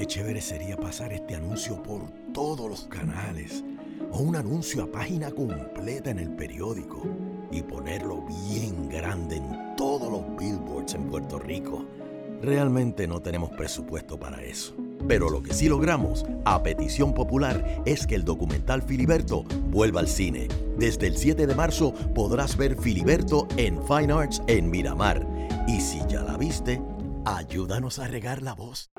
qué chévere sería pasar este anuncio por todos los canales o un anuncio a página completa en el periódico y ponerlo bien grande en todos los billboards en Puerto Rico. Realmente no tenemos presupuesto para eso. Pero lo que sí logramos, a petición popular, es que el documental Filiberto vuelva al cine. Desde el 7 de marzo podrás ver Filiberto en Fine Arts en Miramar. Y si ya la viste, ayúdanos a regar la voz.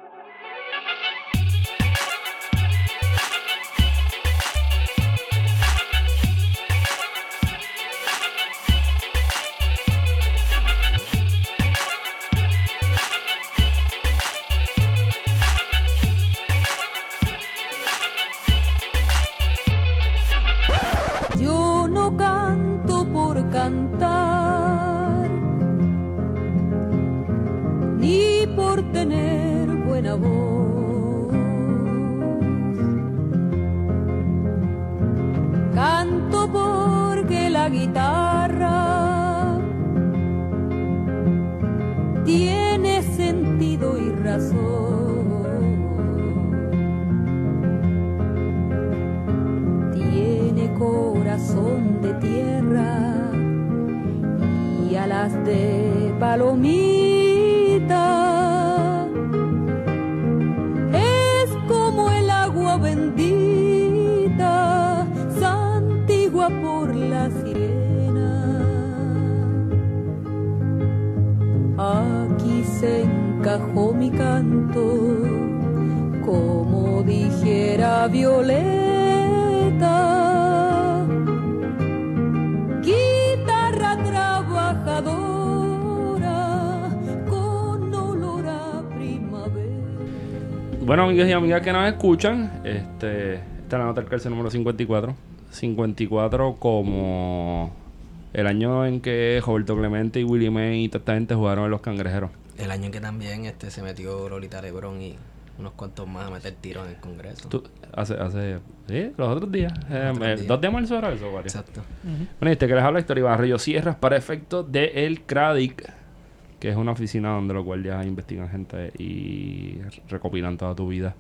Amigos y amigas que nos escuchan, este, esta es la nota del cárcel número 54. 54 como el año en que Roberto Clemente y Willie May y toda esta gente jugaron en los cangrejeros. El año en que también este se metió Lolita Lebron y unos cuantos más a meter tiros en el Congreso. Tú- hace, hace, sí, los otros días. Eh, otros eh, días. 2 de marzo era eso. Exacto. Bueno, y este que les habla Historia Barrio Sierras para efectos de El CRADIC, que es una oficina donde los guardias investigan gente y recopilan toda tu vida.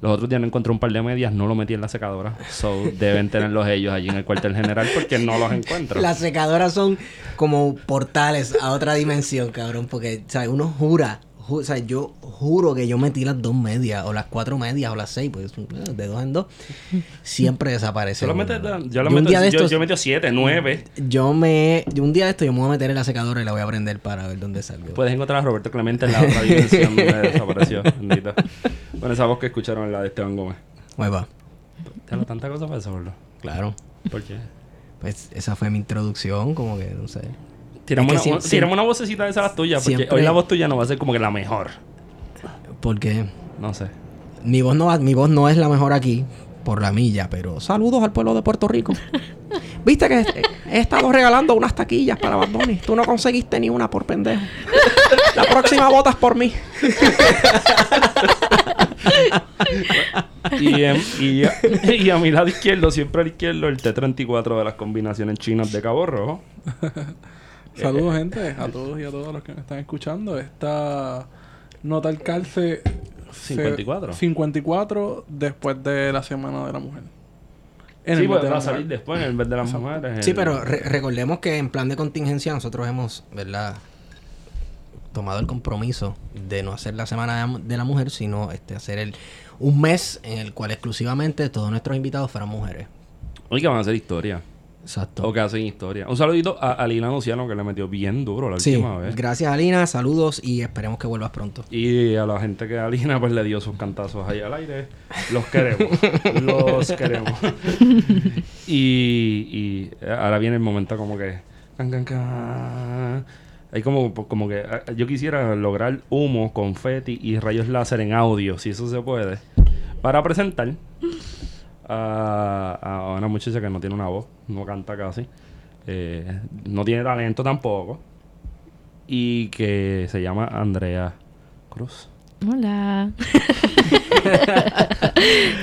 Los otros días no encontré un par de medias, no lo metí en la secadora. So, deben tenerlos ellos allí en el cuartel general porque no los encuentro. Las secadoras son como portales a otra dimensión, cabrón, porque, ¿sabes? Uno jura, ju- o sea, yo juro que yo metí las dos medias, o las cuatro medias, o las seis, pues eh, de dos en dos, siempre desaparece. Yo, un día de yo, estos- yo metí 7, 9. Yo me, yo un día de esto yo me voy a meter en la secadora y la voy a prender para ver dónde salgo. Puedes encontrar a Roberto Clemente en la otra dimensión donde desapareció. Bendito. Bueno, esa voz que escucharon es la de Esteban Gómez. Ahí va. Te hablo tanta cosa para eso, bro. Claro. ¿Por qué? Pues esa fue mi introducción, como que, no sé. Tiramos, Es una, que una- siem- tiramos una vocecita de esas las tuyas, porque siempre- hoy la voz tuya no va a ser como que la mejor. Porque No sé. mi voz no mi voz no es la mejor aquí por la milla, pero saludos al pueblo de Puerto Rico. Viste que he, he estado regalando unas taquillas para Bad Bunny. Tú no conseguiste ni una por pendejo. La próxima votas por mí. Y, y, a, y a mi lado izquierdo, siempre al izquierdo, el T34 de las combinaciones chinas de Cabo Rojo. Saludos, gente, a todos y a todas los que me están escuchando. Esta nota al calce 54. 54 después de la Semana de la Mujer. En sí, el mes pues de va la a salir después en vez de las mujeres. Sí, el- pero re- recordemos que en plan de contingencia nosotros hemos, ¿verdad? Tomado el compromiso de no hacer la semana de, la mujer, sino este hacer el un mes en el cual exclusivamente todos nuestros invitados fueran mujeres. Hoy que van a hacer historia. Exacto. O que hacen historia. Un saludito a, a Lina Luciano que le metió bien duro la Sí, última vez. gracias Alina, saludos y esperemos que vuelvas pronto. Y a la gente que a Lina pues le dio sus cantazos ahí al aire. Los queremos. los queremos. y, y ahora viene el momento como que... can, can, can. Hay como, como que... ah, Yo quisiera lograr humo, confeti y rayos láser en audio, si eso se puede. Para presentar a, a una muchacha que no tiene una voz, no canta casi. eh, no tiene talento tampoco. Y que se llama Andrea Cruz. Hola.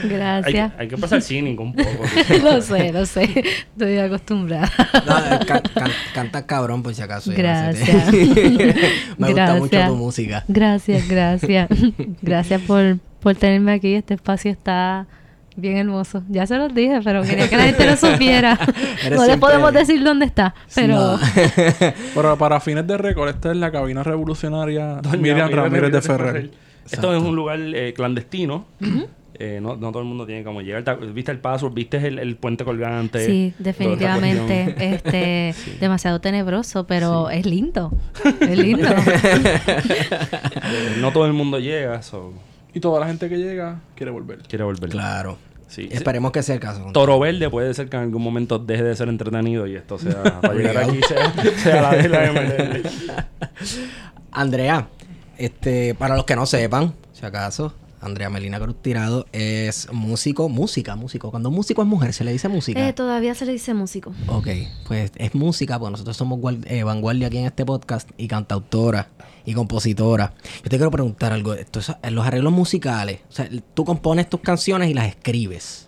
Gracias. hay que pasar cínico un poco. lo sé, lo sé. Estoy acostumbrada. No, can- can- canta cabrón por si acaso. Gracias. Me gusta mucho tu música. Gracias, gracias. Gracias por por tenerme aquí. Este espacio está bien hermoso. Ya se los dije, pero quería que la gente lo supiera. No le podemos decir dónde está, pero No. Pero para fines de récord, esta es la cabina revolucionaria Doña Miriam Ramírez de Ferrer. Esto es un lugar eh, clandestino. Eh, no, no todo el mundo tiene como llegar. ¿Viste el paso? ¿Viste el, el puente colgante? sí, definitivamente, este, demasiado tenebroso, pero es lindo. Es lindo. Eh, no todo el mundo llega, so, Y toda la gente que llega quiere volver. quiere volver. Claro. Sí. Esperemos que sea el caso. Toro Verde puede ser que en algún momento deje de ser entretenido y esto sea para llegar aquí sea, sea la de la. Andrea, este, para los que no sepan, si acaso, Andrea Melina Cruz Tirado es músico, música, músico. Cuando un músico es mujer, se le dice música. Eh, todavía se le dice músico. Ok, pues es música, pues nosotros somos eh, vanguardia aquí en este podcast y cantautora y compositora. Yo te quiero preguntar algo, esto es- los arreglos musicales, o sea, tú compones tus canciones y las escribes.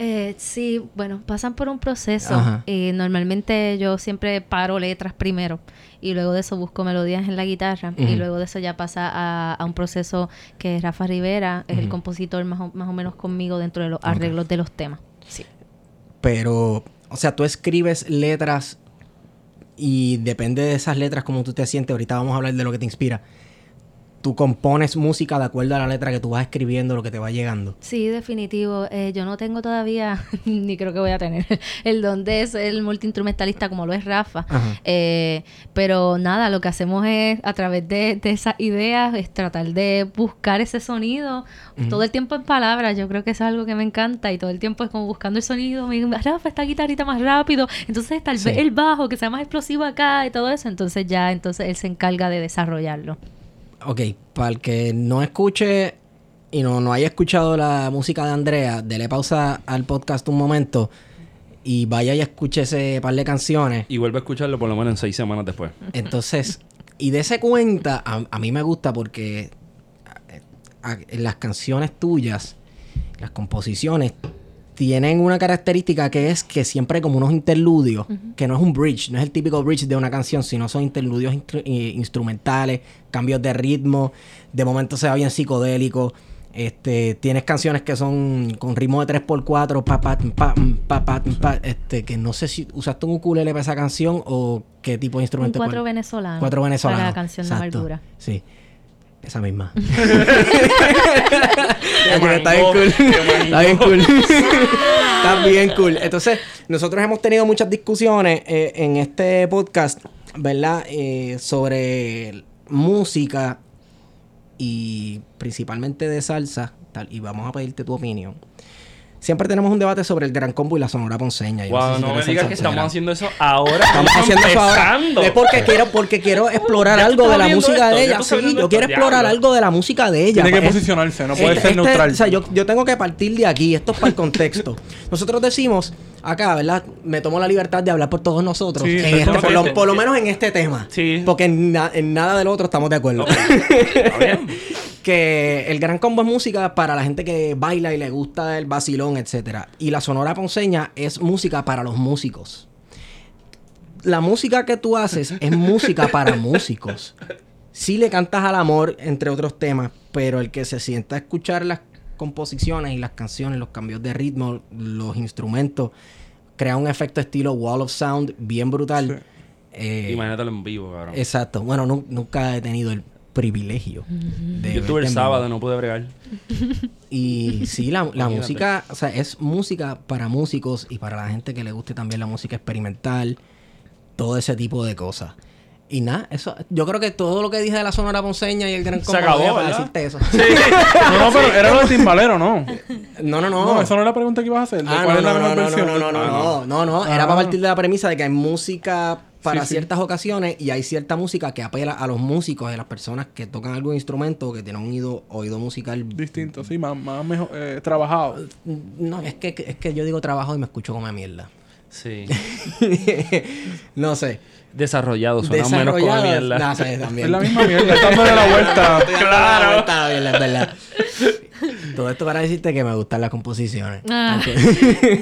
Eh, sí, bueno, pasan por un proceso. Y normalmente yo siempre paro letras primero y luego de eso busco melodías en la guitarra y luego de eso ya pasa a, a un proceso que Rafa Rivera es el compositor más o, más o menos conmigo dentro de los arreglos de los temas. Sí. Pero, o sea, tú escribes letras y depende de esas letras como tú te sientes. Ahorita vamos a hablar de lo que te inspira. Tú compones música de acuerdo a la letra que tú vas escribiendo, lo que te va llegando. Sí, definitivo. Eh, yo no tengo todavía, ni creo que voy a tener, el don de ser el multiinstrumentalista como lo es Rafa. Eh, pero nada, lo que hacemos es, a través de, de esas ideas, es tratar de buscar ese sonido todo el tiempo en palabras. Yo creo que eso es algo que me encanta y todo el tiempo es como buscando el sonido. Me digo, Rafa, esta guitarrita más rápido. Entonces tal Sí. vez el bajo, que sea más explosivo acá y todo eso. Entonces ya, entonces él se encarga de desarrollarlo. Ok, para el que no escuche y no, no haya escuchado la música de Andrea, dele pausa al podcast un momento y vaya y escuche ese par de canciones. Y vuelve a escucharlo por lo menos en seis semanas después. Entonces, y de ese cuenta, a, a mí me gusta porque a- a- las canciones tuyas, las composiciones, tienen una característica que es que siempre hay como unos interludios, que no es un bridge, no es el típico bridge de una canción, sino son interludios instru- eh, instrumentales, cambios de ritmo, de momento se va bien psicodélico. Este, tienes canciones que son con ritmo de 3x4, pa, pa, pa, pa, pa, pa, este, que no sé si usaste un ukulele para esa canción o qué tipo de Un instrumento. cuatro cuál. venezolano. Cuatro venezolanos. Para la canción de Exacto. Amargura. Sí. Esa misma. está bien cool. está bien cool. está bien cool. Entonces, nosotros hemos tenido muchas discusiones eh, en este podcast, ¿verdad? Eh, sobre música y principalmente de salsa. Tal, y vamos a pedirte tu opinión. Siempre tenemos un debate sobre el gran combo y la sonora ponceña. Yo Wow, sé si no me digas que estamos haciendo eso ahora. Estamos haciendo eso ahora. Es porque quiero, porque quiero explorar algo de la música esto, de ella. Sí, yo quiero esto, explorar diablo. algo de la música de ella. Tiene que posicionarse, no puede este- ser neutral. O sea, yo, yo tengo que partir de aquí. Esto es para el contexto. Nosotros decimos acá, ¿verdad? Me tomo la libertad de hablar por todos nosotros. Sí, en exacto. este- por, lo, Sí. por lo menos en este tema. Sí. Porque en, na- en nada del otro estamos de acuerdo. Que el gran combo es música para la gente que baila y le gusta el vacilón, etcétera. Y la sonora ponceña es música para los músicos. La música que tú haces es música para músicos. Sí le cantas al amor, entre otros temas, pero el que se sienta a escuchar las composiciones y las canciones, los cambios de ritmo, los instrumentos, crea un efecto estilo wall of sound bien brutal. Eh, Imagínatelo en vivo, cabrón. Exacto. Bueno, nu- nunca he tenido el privilegio de Yo estuve el sábado, no pude bregar. Y sí, la, la música, o sea, es música para músicos y para la gente que le guste también la música experimental, todo ese tipo de cosas. Y nada, eso, yo creo que todo lo que dije de la Sonora Ponceña y el Gran Se Combo acabó, era para decirte eso. No, no, pero era lo de Timbalero, ¿no? No, no, no. No, esa no es la pregunta que ibas a hacer. ¿De Ah, cuál no, es la no, no, mejor no, versión? no, no, no, Ah, no, no, no, Ah. Era para partir de la premisa de que hay música para Sí, sí. ciertas ocasiones y hay cierta música que apela a los músicos, a las personas que tocan algún instrumento o que tienen un oído, oído musical. Distinto, sí, más, más mejor, eh, trabajado. No, es que, es que yo digo trabajo y me escucho como a mierda. Sí. no sé. Desarrollado, suena menos como mierda. no sé, también. Es la misma mierda, está dándole la vuelta. Claro. Está bien, es verdad. Todo esto para decirte que me gustan las composiciones. Ah,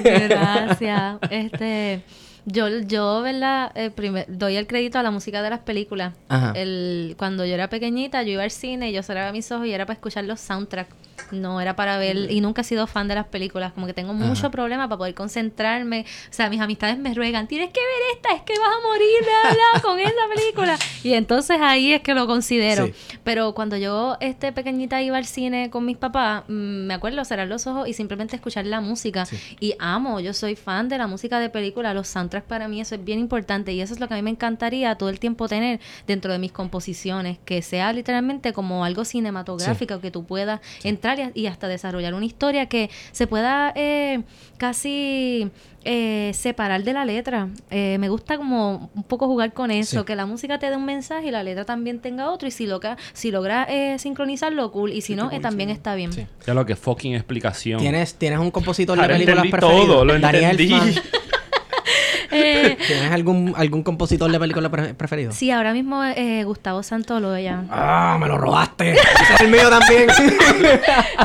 gracias. Este, yo, yo, ¿verdad? Eh, primer- doy el crédito a la música de las películas. Ajá. El, cuando yo era pequeñita, yo iba al cine y yo cerraba mis ojos y era para escuchar los soundtracks no era para ver y nunca he sido fan de las películas, como que tengo mucho problema para poder concentrarme, o sea, mis amistades me ruegan, tienes que ver esta, es que vas a morir, bla, bla, con esa película. Y entonces ahí es que lo considero. Sí. Pero cuando yo, este pequeñita, iba al cine con mis papás, mm, me acuerdo cerrar los ojos y simplemente escuchar la música. Y amo, yo soy fan de la música de película, los soundtracks para mí eso es bien importante y eso es lo que a mí me encantaría todo el tiempo tener dentro de mis composiciones, que sea literalmente como algo cinematográfico, que tú puedas entrar y, y hasta desarrollar una historia que se pueda eh, casi eh, separar de la letra. Eh, me gusta como un poco jugar con eso, Sí. que la música te dé un mensaje y la letra también tenga otro y si logra, si logra eh, sincronizarlo, cool, y si no, eh, también está bien. Sí. Ya lo que fucking explicación. ¿Tienes, ¿Tienes un compositor de películas preferido? todo, lo Daniel entendí. Fan. Eh, ¿Tienes algún, algún compositor de películas pre- preferido? sí, ahora mismo eh, Gustavo Santolo ya. ¡Ah, me lo robaste! Ese es el mío también.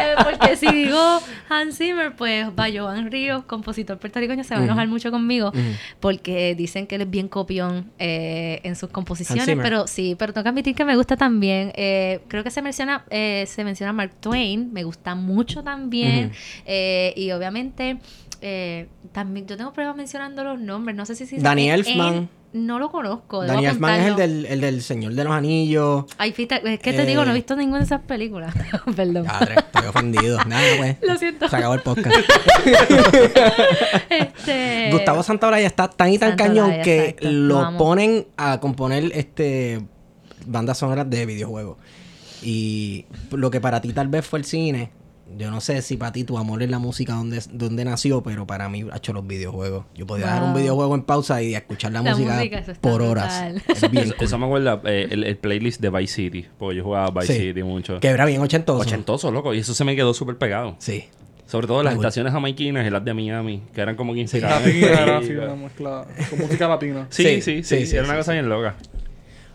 Eh, porque si digo Hans Zimmer, pues Joan Ríos, compositor puertorriqueño, se va a enojar mucho conmigo porque dicen que él es bien copión eh, en sus composiciones, pero sí, pero tengo que admitir que me gusta también. Eh, creo que se menciona eh, se menciona Mark Twain, me gusta mucho también y obviamente eh, también yo tengo pruebas mencionando los nombres, no sé si si Danny Elfman. no lo conozco. Daniel Elfman es el del, el del Señor de los Anillos. Ay, fíjate, es que te Eh, digo, no he visto ninguna de esas películas. Perdón. Padre, estoy ofendido. Nada, pues. Lo siento. Se acabó el podcast. este... Gustavo Santaolalla está tan y tan cañón que exacto. lo ponen a componer este bandas sonoras de videojuegos. Y lo que para ti tal vez fue el cine, yo no sé si para ti tu amor es la música donde, donde nació, pero para mí ha hecho los videojuegos. Yo podía dejar un Wow. videojuego en pausa y escuchar la, La música, por horas. Es bien Eso, cool. eso me acuerda eh, el, el playlist de Vice City. Porque yo jugaba Vice Sí. City mucho. Que era bien ochentoso. Ochentoso, loco. Y eso se me quedó súper pegado. Sí. Sobre todo las estaciones jamaiquinas y las de Miami, que eran como que Sí. inspiradas. en Latina, era una mezcla con música latina. Sí, Sí, sí, sí. sí, sí, Era sí, una cosa bien loca.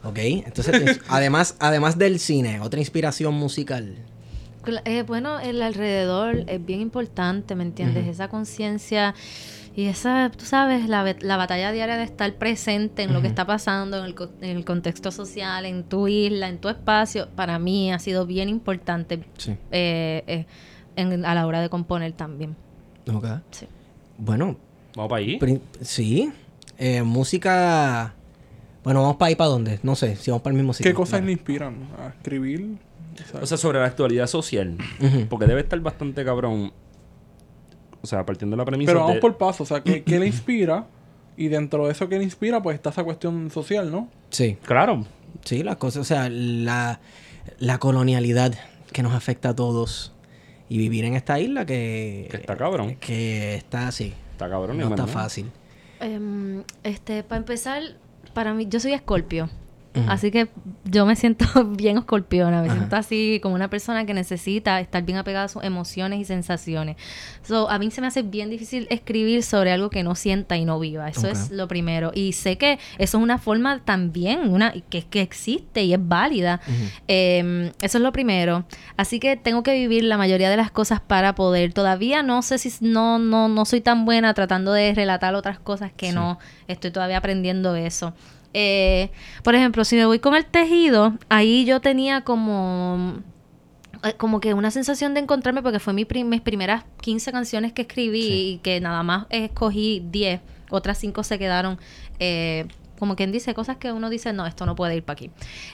Ok, entonces además, además del cine, otra inspiración musical. Eh, bueno, el alrededor es bien importante, ¿me entiendes? Esa conciencia y esa, tú sabes, la, batalla diaria de estar presente en lo que está pasando, en el, co- en el contexto social, en tu isla, en tu espacio, para mí ha sido bien importante Sí. eh, eh, en- a la hora de componer también. Ok. Sí. Bueno, Vamos para allí. Sí. Eh, música. Bueno, vamos para ahí para dónde. No sé, si vamos para el mismo sitio. ¿Qué cosas le inspiran a escribir? O sea, O sea, sobre la actualidad social. Porque debe estar bastante cabrón. O sea, partiendo de la premisa pero vamos de- por paso. O sea, ¿qué, qué le inspira? Y dentro de eso que le inspira, pues está esa cuestión social, ¿no? Sí, Claro. sí, las cosas. O sea, la, la colonialidad que nos afecta a todos. Y vivir en esta isla que. Que está cabrón. Que está así. Está cabrón. No está fácil. Em, este, para empezar, para mí, yo soy escorpio. Así que yo me siento bien escorpiona, me Ajá. siento así como una persona que necesita estar bien apegada a sus emociones y sensaciones. So, a mí se me hace bien difícil escribir sobre algo que no sienta y no viva. Eso es lo primero. Y sé que eso es una forma también, una que, que existe y es válida. Eh, eso es lo primero. Así que tengo que vivir la mayoría de las cosas para poder. Todavía no sé si no, no, no soy tan buena tratando de relatar otras cosas que no. Estoy todavía aprendiendo eso. Eh, por ejemplo, si me voy con el tejido, ahí yo tenía como eh, como que una sensación de encontrarme porque fue mi prim- mis primeras 15 canciones que escribí y que nada más escogí 10, otras 5 se quedaron eh, como quien dice cosas que uno dice, no, esto no puede ir para aquí.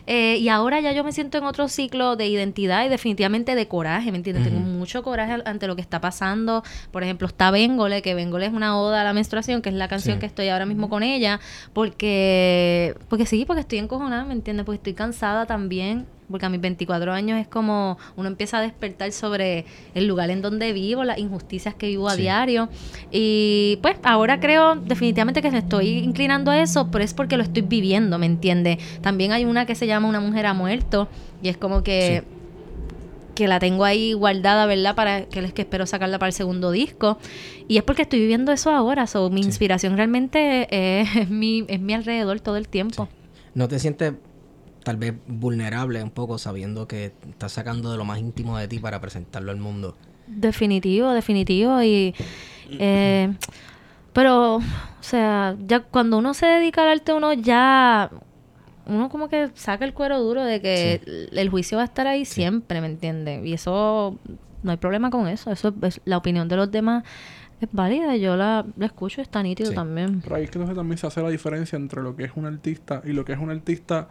Eh, y ahora ya yo me siento en otro ciclo de identidad y definitivamente de coraje, ¿me entiendes? Tengo mucho coraje ante lo que está pasando. Por ejemplo, está Bengole, que Bengole es una oda a la menstruación, que es la canción Sí. que estoy ahora mismo con ella, porque, porque sí, porque estoy encojonada, ¿me entiendes? Porque estoy cansada también, porque a mis 24 años es como uno empieza a despertar sobre el lugar en donde vivo, las injusticias que vivo a Sí. diario. Y pues ahora creo definitivamente que me estoy inclinando a eso, pero es porque lo estoy viviendo, ¿me entiendes? También hay una que se llama Una mujer ha muerto, y es como que que la tengo ahí guardada, ¿verdad? Para que les que espero sacarla para el segundo disco. Y es porque estoy viviendo eso ahora. So, mi Sí. inspiración realmente es, mi, es mi alrededor todo el tiempo. ¿No te sientes tal vez vulnerable un poco sabiendo que estás sacando de lo más íntimo de ti para presentarlo al mundo? Definitivo, definitivo. Y. eh, pero, o sea, ya cuando uno se dedica al arte, uno ya. Uno como que saca el cuero duro de que el- el juicio va a estar ahí siempre, ¿me entiendes? Y eso no hay problema con eso. Eso es, es- la opinión de los demás es válida. Yo la, la escucho, está nítido Sí. también. Pero ahí es que entonces también se hace la diferencia entre lo que es un artista y lo que es un artista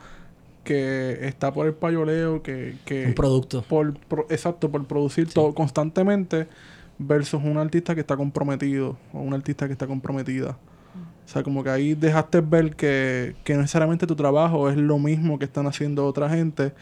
que está por el payoleo, que... que Un producto. por, exacto, por producir todo constantemente versus un artista que está comprometido o un artista que está comprometida. O sea, como que ahí dejaste ver que, que no necesariamente tu trabajo es lo mismo que están haciendo otra gente,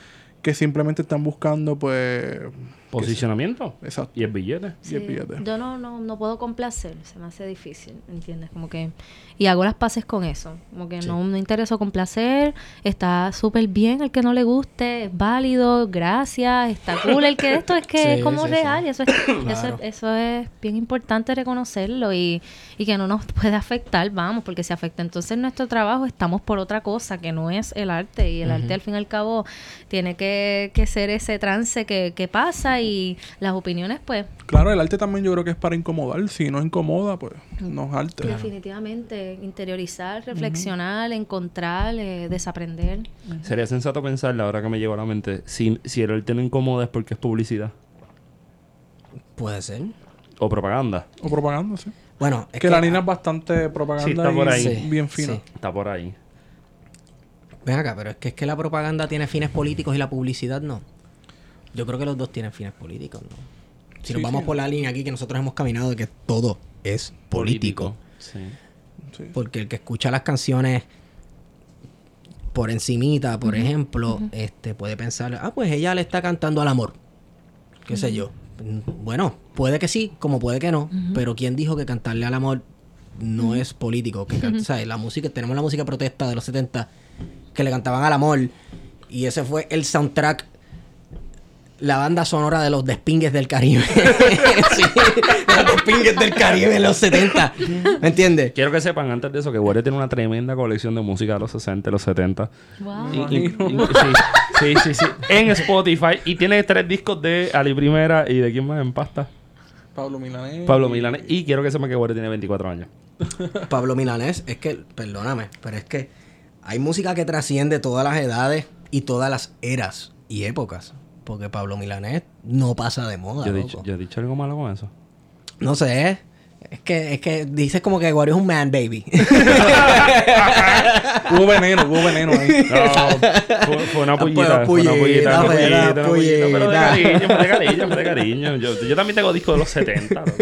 que simplemente están buscando, pues... Posicionamiento. Exacto. Y el billete. Y el billete. Yo no, no, no puedo complacer, se me hace difícil, ¿entiendes? Como que... Y hago las paces con eso. Como que Sí. no me intereso complacer, está súper bien el que no le guste, es válido, gracias, está cool el que esto es que Sí, es como sí, real sí. y eso es, eso, Claro. es, eso es bien importante reconocerlo y, y que no nos puede afectar, vamos, porque si afecta entonces nuestro trabajo estamos por otra cosa que no es el arte y el arte al fin y al cabo tiene que, que ser ese trance que, que pasa y las opiniones pues Claro, el arte también yo creo que es para incomodar. Si no incomoda, pues no es arte. Definitivamente, interiorizar, reflexionar, encontrar, eh, desaprender. Sería sensato pensar, la hora que me llegó a la mente, si, si el arte no incomoda es porque es publicidad Puede ser. o propaganda. O propaganda, sí. Bueno, es que, la nina es bastante propaganda Sí, está por ahí. Sí, bien fina. sí. Está por ahí. Ven acá, pero es que es que la propaganda tiene fines políticos y la publicidad no. Yo creo que los dos tienen fines políticos, ¿no? Si Sí, nos vamos sí. por la línea aquí que nosotros hemos caminado de que todo es político. Sí. Sí. Porque el que escucha las canciones por encimita, por ejemplo, este puede pensar, ah, pues ella le está cantando al amor. Qué sé yo. Bueno, puede que sí, como puede que no, pero ¿quién dijo que cantarle al amor no es político? Que. La música, tenemos la música protesta de los 70 que le cantaban al amor y ese fue el soundtrack la banda sonora de los Despingues del Caribe. sí, de los Despingues del Caribe en los 70. ¿Me entiendes? Quiero que sepan antes de eso que Warrior tiene una tremenda colección de música de los 60 y los 70. Wow. Y- y- y- sí, sí, sí, sí. En Spotify. Y tiene tres discos de Ali Primera y de quién más en pasta. Pablo Milanés. Pablo Milanes. Y quiero que sepan que Warrior tiene 24 años. Pablo Milanés, es que, perdóname, pero es que hay música que trasciende todas las edades y todas las eras y épocas. Porque Pablo Milanés no pasa de moda. Yo he, dicho, yo he dicho algo malo con eso. No sé. Es que, es que dices como que Wario es un man baby. Hubo veneno, hubo veneno ahí. No, fue, fue una Pues, pullita. Fue una pullita, una fue pullita, una pullita. Pero de cariño, fue de cariño, fue de cariño. Yo, yo también tengo discos de los 70. loco.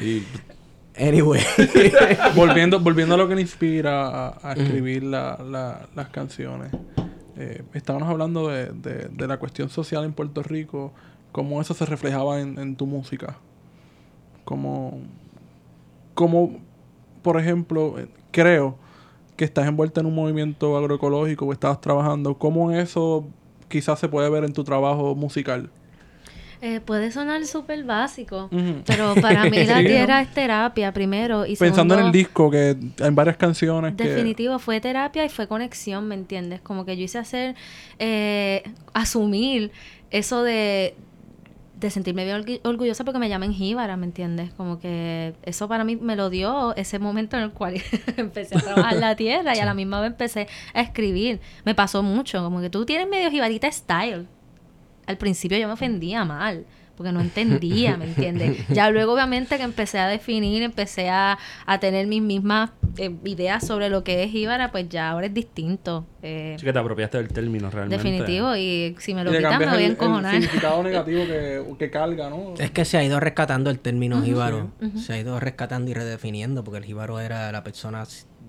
Y anyway. volviendo, volviendo a lo que le inspira a, a escribir la- la- las canciones. Eh, estábamos hablando de, de- la cuestión social en Puerto Rico, cómo eso se reflejaba en, tu música. Como, como, por ejemplo, eh, creo que estás envuelta en un movimiento agroecológico o estabas trabajando, cómo eso quizás se puede ver en tu trabajo musical. Eh, puede sonar súper básico, pero para mí la tierra es terapia primero y Pensando en el disco, que hay varias canciones que... Definitivo, fue terapia y fue conexión, ¿me entiendes? Como que yo hice hacer, eh, asumir eso de, de sentirme bien orgu- orgullosa porque me llaman jíbara, ¿me entiendes? Como que eso para mí me lo dio ese momento en el cual empecé a trabajar la tierra y a la misma vez empecé a escribir. Me pasó mucho, como que tú tienes medio jibarita style. Al principio yo me ofendía mal. Porque no entendía, ¿me entiendes? Ya luego, obviamente, que empecé a definir, empecé a, a tener mis mismas eh, ideas sobre lo que es Jíbara, pues ya ahora es distinto. Eh, sí que te apropiaste del término realmente. definitivo, y si me lo quitan me voy a el- significado negativo que, que carga, ¿no? Es que se ha ido rescatando el término jíbaro. Se ha ido rescatando y redefiniendo porque el jíbaro era la persona,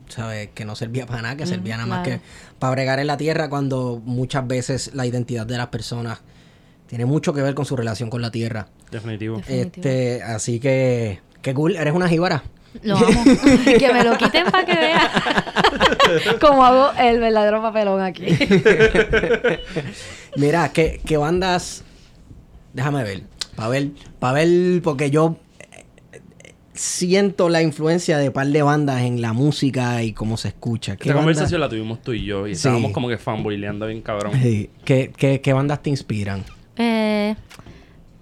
¿sabes? Que no servía para nada, que servía nada más claro. que para bregar en la tierra cuando muchas veces la identidad de las personas tiene mucho que ver con su relación con la tierra. Definitivo. Definitivo. Este, así que, qué cool, eres una jíbara. Lo amo. que me lo quiten para que vean cómo hago el verdadero papelón aquí. Mira, ¿qué, qué bandas? Déjame ver. Para ver, porque yo eh, siento la influencia de par de bandas en la música y cómo se escucha. ¿Qué Esta banda- conversación la tuvimos tú y yo y Sí. estábamos como que fanboyleando bien cabrón. Sí. ¿Qué, qué, qué bandas te inspiran? Eh,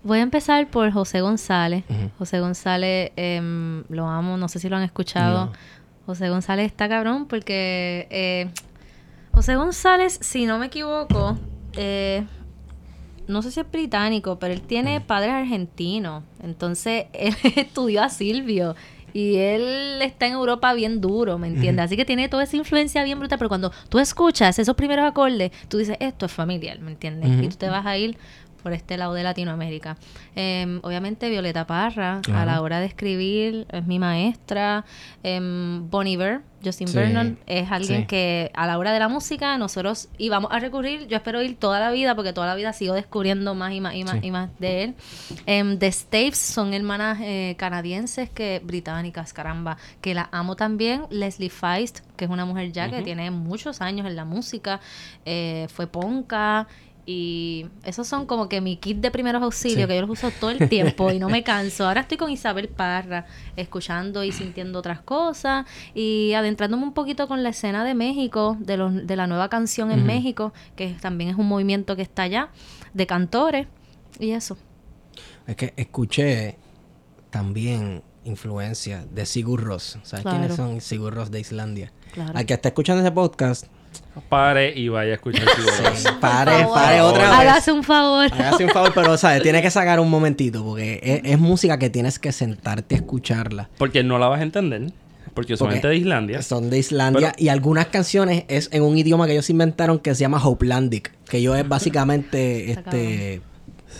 voy a empezar por José González. José González, em, lo amo, no sé si lo han escuchado. No. José González está cabrón porque eh, José González, si no me equivoco, eh, no sé si es británico, pero él tiene padres argentinos. Entonces, él estudió a Silvio. Y él está en Europa bien duro, ¿me entiendes? Así que tiene toda esa influencia bien brutal. Pero cuando tú escuchas esos primeros acordes, tú dices, esto es familiar, ¿me entiendes? Y tú te vas a ir por este lado de Latinoamérica. Em, obviamente Violeta Parra, a la hora de escribir, es mi maestra. Em, Bon Iver, Justin Sí. Vernon, es alguien Sí. que a la hora de la música nosotros íbamos a recurrir, yo espero ir toda la vida, porque toda la vida sigo descubriendo más y más y más Sí. y más de él. Em, The Staves son hermanas eh, canadienses que británicas, caramba, que la amo también. Leslie Feist, que es una mujer ya que tiene muchos años en la música, eh, fue ponca. Y esos son como que mi kit de primeros auxilios, Sí. que yo los uso todo el tiempo y no me canso. Ahora estoy con Isabel Parra, escuchando y sintiendo otras cosas y adentrándome un poquito con la escena de México, de, los, de la nueva canción en. México, que también es un movimiento que está allá, de cantores y eso. Es que escuché también influencia de Sigur Rós. ¿Sabes Claro. quiénes son Sigur Rós de Islandia? Claro. Al que está escuchando ese podcast, Pare y vaya a escuchar Tiburón. pare, pare otra vez. Hágase un favor. Hágase un favor, pero ¿sabes? Tiene que sacar un momentito porque es, es música que tienes que sentarte a escucharla. Porque no la vas a entender. Porque son Porque gente de Islandia. Son de Islandia y algunas canciones es en un idioma que ellos inventaron que se llama Hopelandic, que yo es básicamente este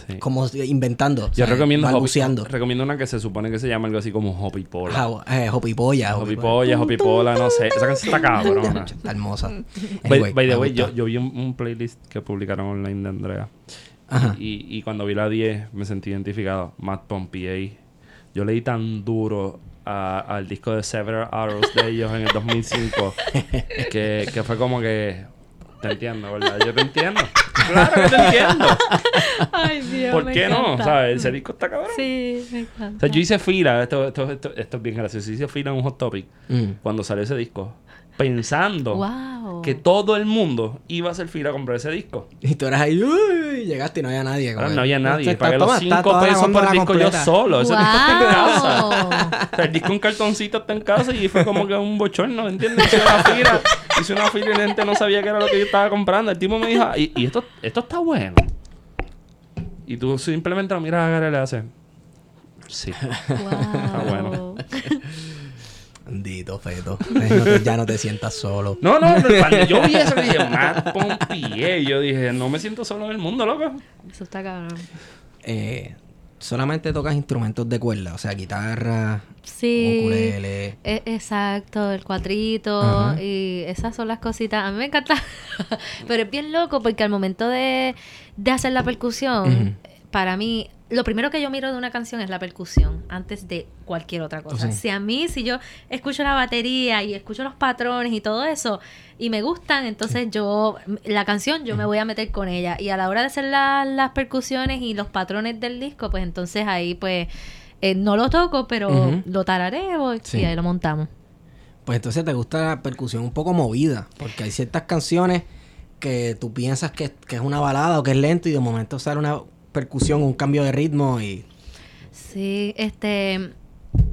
Sí. como inventando, Yo recomiendo, Hopi- una que se supone que se llama algo así como Hopipola. Ja- eh, Hopipolla, Hopipolla, Hopipola, no sé. Esa canción está cabrona. Está hermosa. By, Anyway, by the me way, yo, yo vi un, un playlist que publicaron online de Andrea. Ajá. Y, y cuando vi la 10 me sentí identificado. Matt Pompier. Yo leí tan duro al disco de Several Arrows de ellos en el 2005 que, que fue como que... Te entiendo, ¿verdad? Yo te entiendo. Claro que te entiendo. Ay, Dios, ¿Por me qué no? encanta. ¿Sabes? Ese disco está cabrón. Sí, me O encanta. sea, yo hice fila, esto, esto, esto, esto es bien gracioso, hice fila en un hot topic Mm. cuando salió ese disco, pensando Wow. que todo el mundo iba a hacer fila a comprar ese disco. Y tú eras ahí, uy, llegaste y no había nadie. Ahora no había nadie. está- Pagué toma, los está 5 toda la pesos por el disco yo solo. Ese disco está en casa. O sea, el disco en cartoncito está en casa y fue como que un bochorno, ¿entiendes? Hice una fila, hice una fila y la gente no sabía qué era lo que yo estaba comprando. El tipo me dijo, y, y esto, esto está bueno. Y tú simplemente lo miras a cara y le haces, sí. Wow. bueno. Bendito, feto. No te- ya no te sientas solo. No, no, cuando yo vi eso dije, Matt Pompier. Yo dije, no me siento solo en el mundo, loco. Eso está cabrón. Eh, solamente tocas instrumentos de cuerda, o sea, guitarra, Sí. ukulele. E- exacto, el cuatrito Ajá. y esas son las cositas. A mí me encanta, pero es bien loco porque al momento de, de hacer la percusión. Para mí, lo primero que yo miro de una canción es la percusión antes de cualquier otra cosa. Sí. Si a mí, si yo escucho la batería y escucho los patrones y todo eso y me gustan, entonces yo, la canción yo me voy a meter con ella. Y a la hora de hacer la- las percusiones y los patrones del disco, pues entonces ahí pues... eh, no lo toco, pero lo tarareo Sí. y ahí lo montamos. Pues entonces te gusta la percusión un poco movida, porque hay ciertas canciones que tú piensas que, que es una balada o que es lento y de momento sale una percusión, un cambio de ritmo y... Sí, este,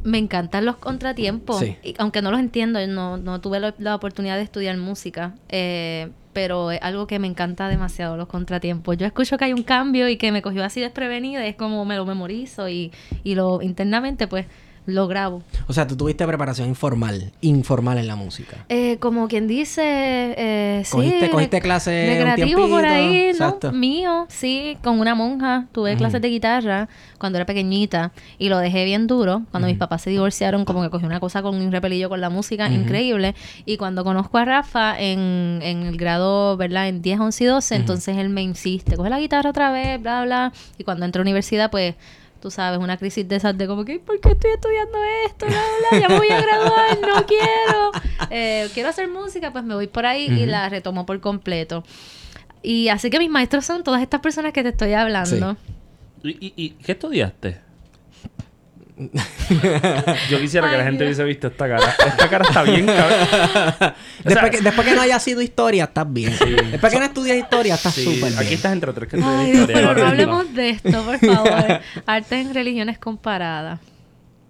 me encantan los contratiempos, Sí. y aunque no los entiendo, no, no tuve la, la oportunidad de estudiar música, eh, pero es algo que me encanta demasiado, los contratiempos. Yo escucho que hay un cambio y que me cogió así desprevenida, es como me lo memorizo y, y lo internamente pues lo grabo. O sea, tú tuviste preparación informal, informal en la música. Eh, como quien dice, eh, sí, Cogiste- re- cogiste clase un por ahí, exacto. ¿no? Mío, sí, con una monja. Tuve Ujú. clases de guitarra cuando era pequeñita y lo dejé bien duro. Cuando mis papás se divorciaron, como que cogí una cosa con un repelillo con la música increíble. Y cuando conozco a Rafa en, en el grado, ¿verdad? En 10, 11 y 12, Ujú. entonces él me insiste, coge la guitarra otra vez, bla, bla. Y cuando entro a la universidad, pues tú sabes, una crisis de esas de como que, ¿por qué estoy estudiando esto? Bla, bla, ya me voy a graduar, no quiero. Eh, quiero hacer música, pues me voy por ahí y la retomo por completo. Y así que mis maestros son todas estas personas que te estoy hablando. ¿Y, y, y qué estudiaste? Yo quisiera que la gente hubiese visto esta cara. Esta cara está bien cabrón. Después, que, después que no haya sido historia, estás bien. Después que no estudias historia, estás Sí, súper bien. aquí estás entre tres que estudian Ay, historia. pero no hablemos de esto, por favor. Artes en religiones comparadas.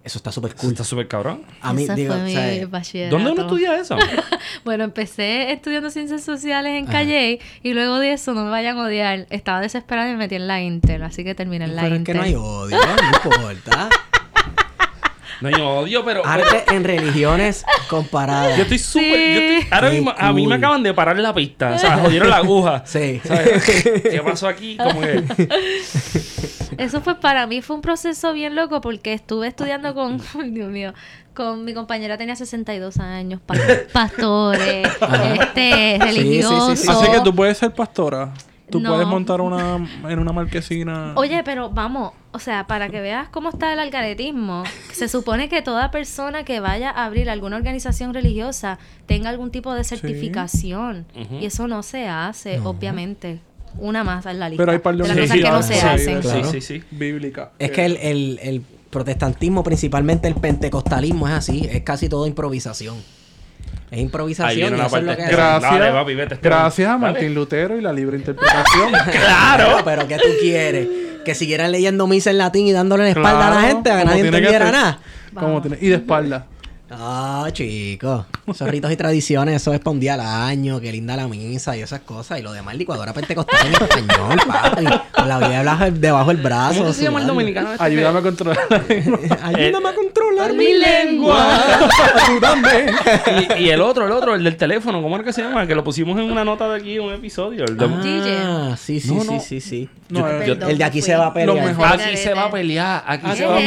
Eso está súper Eso cool. Está súper cabrón. A mí, Esa digo, fue o mi sea, bachillerato. ¿Dónde uno estudia eso? Bueno, empecé estudiando ciencias sociales en Calle y luego de eso, no me vayan a odiar, estaba desesperada y me metí en la Inter, así que terminé en la pero es Inter. que no hay odio, no importa. No, yo odio, pero... Arte en religiones comparadas. Yo estoy súper... Sí. Yo estoy... Ahora Qué mismo, a mí me acaban de parar la pista. O sea, jodieron la aguja. Sí. ¿Sabes? ¿Qué pasó aquí? Como que... Eso fue para mí fue un proceso bien loco porque estuve estudiando con, ay, Dios mío, con mi compañera tenía 62 años, pa- pastores, este, Sí, sí, sí, sí. religiosos. Así que tú puedes ser pastora. Tú No. puedes montar una en una marquesina. Oye, pero vamos, o sea, para que veas cómo está el algaretismo, se supone que toda persona que vaya a abrir alguna organización religiosa tenga algún tipo de certificación. Ujú. Y eso no se hace, obviamente. Una más en la lista. Pero hay par de de las cosas que no se universidades hacen. sí, Sí, sí, sí. bíblica. Es que el, el, el protestantismo, principalmente el pentecostalismo, es así. Es casi todo improvisación. Es improvisación eso es lo que que- Gracias, Dale, papi, vete, Esteban. gracias a Dale. Martín Lutero y la libre interpretación. Claro, pero ¿qué tú quieres? Que siguieran leyendo misa en latín y dándole la espalda a la gente a que nadie que entendiera nada. Como tiene- y de espalda. Ah, chicos. Esos ritos y tradiciones, eso es para un día al año, qué linda la misa y esas cosas. Y lo demás, licuadora pentecostal en español, papi. Con la Biblia debajo- debajo del brazo. ¿Cómo se llama el dominicano este? Ayúdame a controlar. Ayúdame a controlar mi lengua. Ayúdame. Y, y el otro, el otro, el del teléfono, ¿cómo era que se llama? Que lo pusimos en una nota de aquí, un episodio. El de- Ah, sí, sí, No, sí, no. sí, sí. No, Yo- eh, yo- El de aquí se va a pelear. Lo mejor. Aquí se va a pelear, aquí ¿Qué se va a es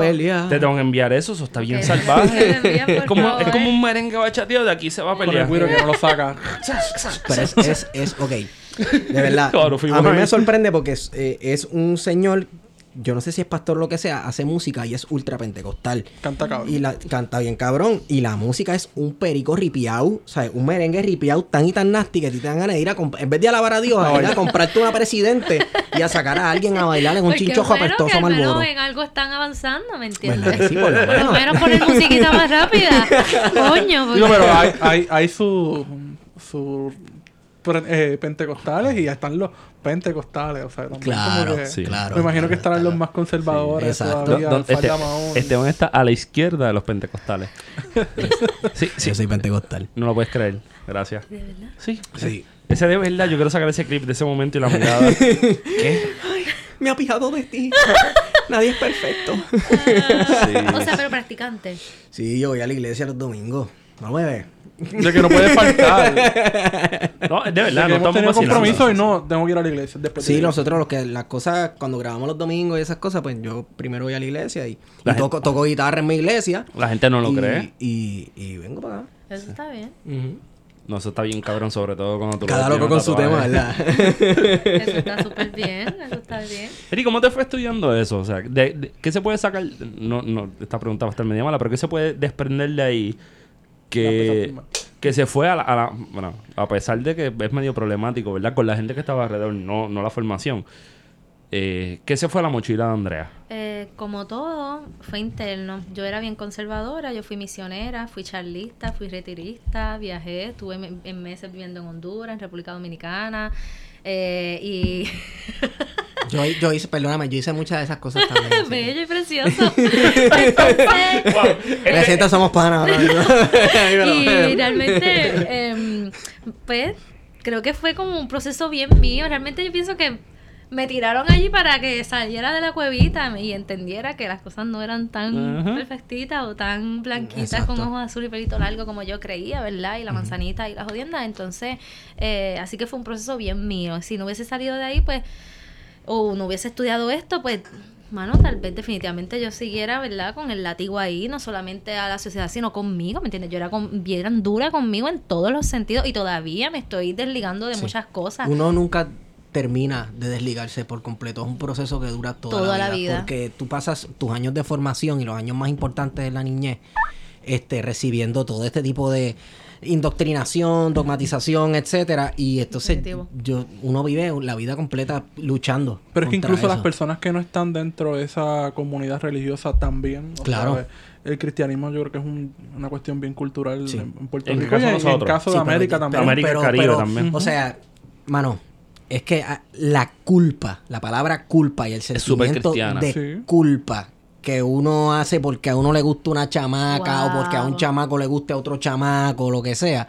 pelear. Te tengo que enviar eso, eso está bien salvaje. Por es, como, favor. es como un merengue bachateado, de aquí se va a con el pelear. que no lo saca. Pero es, es, es, ok. De verdad. Claro, a mí ahí. me sorprende porque es, eh, es un señor, yo no sé si es pastor o lo que sea, hace música y es ultra pentecostal. Canta cabrón. Y la, canta bien cabrón. Y la música es un perico ripiao, o sea, un merengue ripiao tan y tan nasty que a ti te dan ganas de ir a en vez de alabar a Dios, a ir a comprarte una presidente y a sacar a alguien a bailar en un Porque chinchojo bueno, apestoso malboro. en algo están avanzando, ¿me ¿Verdad entiendes? sí, por lo menos? menos poner musiquita más rápida. Coño, porque- Digo, pero hay, hay, hay su, su eh, pentecostales y ya están los pentecostales. O sea, también Claro, como que- sí. claro. Me imagino que claro, estarán los más conservadores Sí, exacto. todavía. Don- don- falta este. Esteban está a la izquierda de los pentecostales. sí, sí. Yo soy pentecostal. No lo puedes creer. Gracias. ¿De verdad? Sí. Sí. Ese de verdad, yo quiero sacar ese clip de ese momento y la mirada. ¿Qué? Me ha pijado de ti. Nadie es perfecto. Ah, O sea, pero practicante. Sí, yo voy a la iglesia los domingos. Vamos a ver. De que no puede faltar. No, es de verdad, no hemos estamos tenido compromiso y no, tengo que ir a la iglesia. Después Sí, nosotros los que las cosas, cuando grabamos los domingos y esas cosas, pues yo primero voy a la iglesia y, La y toco, toco guitarra en mi iglesia. La gente no lo y, cree. Y, y vengo para acá. Eso está bien. No, eso está bien cabrón, sobre todo cuando tú Cada lo loco con su tema. ¿verdad? Eso está súper bien. Eso está bien. Eri, ¿cómo te fue estudiando eso? O sea, de- de- ¿qué se puede sacar? No, no, esta pregunta va a estar medio mala, pero ¿qué se puede desprender de ahí que, empezaste mal. que se fue a la, a la- Bueno, a pesar de que es medio problemático, ¿verdad? Con la gente que estaba alrededor, no, no la formación. Eh, ¿Qué se fue a la mochila de Andrea? Eh, como todo, fue interno. Yo era bien conservadora, yo fui misionera, fui charlista, fui retirista, viajé, estuve en, en meses viviendo en Honduras, en República Dominicana. eh, y Yo, yo hice, perdóname, yo hice muchas de esas cosas también. bello y precioso. Entonces, Me siento, somos panas y realmente, em, pues, creo que fue como un proceso bien mío. Realmente yo pienso que me tiraron allí para que saliera de la cuevita y entendiera que las cosas no eran tan perfectitas o tan blanquitas Exacto. con ojos azules y pelito largo como yo creía, ¿verdad? Y la manzanita y la jodienda. Entonces, eh, así que fue un proceso bien mío. Si no hubiese salido de ahí, pues, o no hubiese estudiado esto, pues, mano, tal vez definitivamente yo siguiera, ¿verdad? Con el látigo ahí, no solamente a la sociedad, sino conmigo, ¿me entiendes? Yo era con, bien dura conmigo en todos los sentidos y todavía me estoy desligando de Sí. muchas cosas. Uno nunca termina de desligarse por completo. Es un proceso que dura toda, Toda la, la vida, vida. Porque tú pasas tus años de formación y los años más importantes de la niñez este, recibiendo todo este tipo de indoctrinación, dogmatización, etcétera. Y entonces Definitivo. yo, uno vive la vida completa luchando. Pero es que incluso las personas que no están dentro de esa comunidad religiosa también. o Claro. sea, el cristianismo yo creo que es un- una cuestión bien cultural Sí. en, Puerto Rico y en, en el caso de América pero- también. América, pero- Caribe pero, también. O sea, mano, es que ah, la culpa, la palabra culpa y el sentimiento de Sí. culpa que uno hace porque a uno le gusta una chamaca o porque a un chamaco le guste a otro chamaco o lo que sea.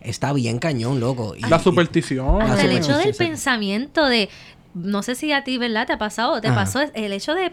Está bien cañón, loco. Y- La y- superstición. Ah, Hasta el hecho del sí. pensamiento de, no sé si a ti, ¿verdad? ¿Te ha pasado? ¿Te Ajá. pasó el hecho de,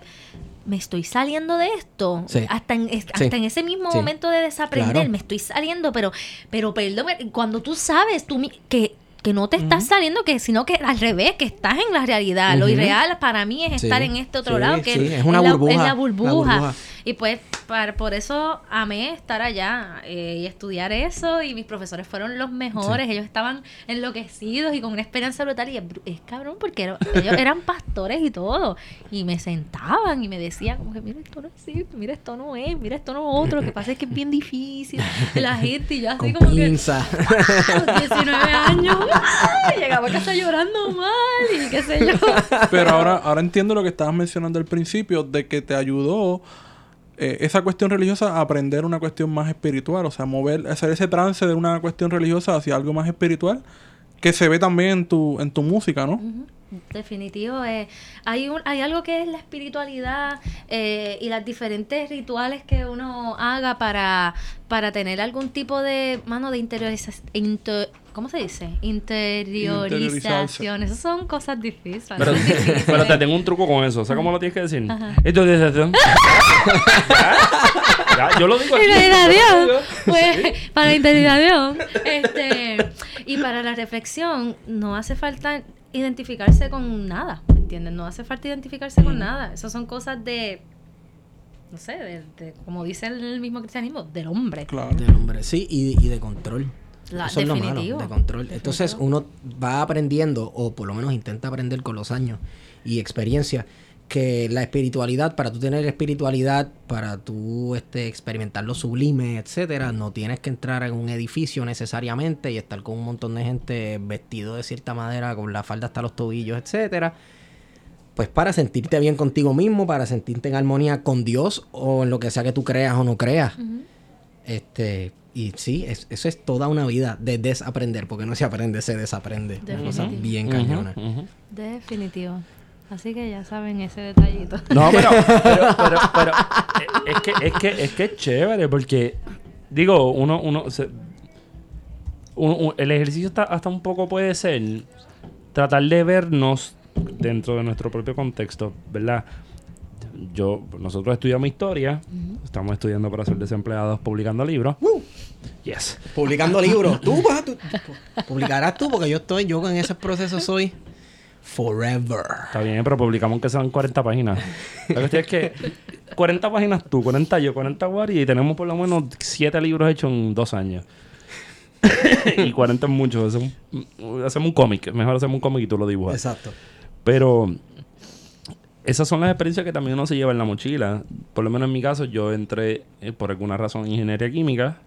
me estoy saliendo de esto? Sí. Hasta, en, Sí. hasta en ese mismo Sí. momento de desaprender, Claro. me estoy saliendo, pero, pero perdón, cuando tú sabes tú que que no te estás saliendo, que sino que al revés, que estás en la realidad. Lo irreal para mí es Sí. estar en este otro Sí, lado, que sí, es, es una la, burbuja, es la la burbuja. burbuja. Y pues para, por eso amé estar allá eh, y estudiar eso. Y mis profesores fueron los mejores. Ellos estaban enloquecidos y con una esperanza brutal. Y es, br- es cabrón porque era- ellos eran pastores y todo. Y me sentaban y me decían como que mira esto no existe, mira esto no es, mira esto no es otro. Lo que pasa es que es bien difícil. La gente y yo así con como que... pinza. a los 19 años. Llegaba a casa llorando mal y qué sé yo. Pero ahora, ahora entiendo lo que estabas mencionando al principio, de que te ayudó eh, esa cuestión religiosa a aprender una cuestión más espiritual. O sea, mover, hacer ese trance de una cuestión religiosa hacia algo más espiritual, que se ve también en tu, en tu música, ¿no? Definitivo. eh, hay, un, hay algo que es la espiritualidad eh, y las diferentes rituales que uno haga para, para tener algún tipo de, mano, de interiorización. ¿Cómo se dice? Interiorización. Esas son cosas difíciles. Pero, son difíciles. pero te tengo un truco con eso. ¿Sabes cómo lo tienes que decir? Ajá. Esto es ya, ya, yo lo digo. Interiorización. Pues, para la interiorización. Este, y para la reflexión, no hace falta identificarse con nada. ¿Me entiendes? No hace falta identificarse con nada. Esas son cosas de. No sé, de, de- como dice el mismo cristianismo, del hombre. Claro. Del hombre, sí, y, y de control. La- Eso es lo malo, de control. Entonces uno va aprendiendo, o por lo menos intenta aprender con los años y experiencia, que la espiritualidad, para tú tener espiritualidad, para tú este, experimentar lo sublime, etcétera, no tienes que entrar en un edificio necesariamente y estar con un montón de gente vestido de cierta manera, con la falda hasta los tobillos, etcétera. Pues para sentirte bien contigo mismo, para sentirte en armonía con Dios o en lo que sea que tú creas o no creas. Este, y sí, es- eso es toda una vida de desaprender, porque no se aprende, se desaprende. Una cosa Definitivo. bien cañona. Definitivo. Así que ya saben ese detallito. No, pero, pero, pero, pero, eh, es que, es que, es que es chévere porque, digo, uno, uno, se- uno- un- el ejercicio está, hasta un poco puede ser tratar de vernos dentro de nuestro propio contexto, ¿verdad? Yo, nosotros estudiamos historia, estamos estudiando para ser desempleados publicando libros. Yes. Publicando libros. Tú vas, tú, publicarás tú, porque yo estoy, yo en ese proceso soy forever. Está bien, pero publicamos aunque sean 40 páginas. La cuestión es que 40 páginas tú, 40 yo, 40 Wari y tenemos por lo menos 7 libros hechos en dos años. y 40 es mucho. Hacemos un, hacemos un cómic. Mejor hacemos un cómic y tú lo dibujas. Exacto. Pero esas son las experiencias que también uno se lleva en la mochila. Por lo menos en mi caso, yo entré eh, por alguna razón en ingeniería química,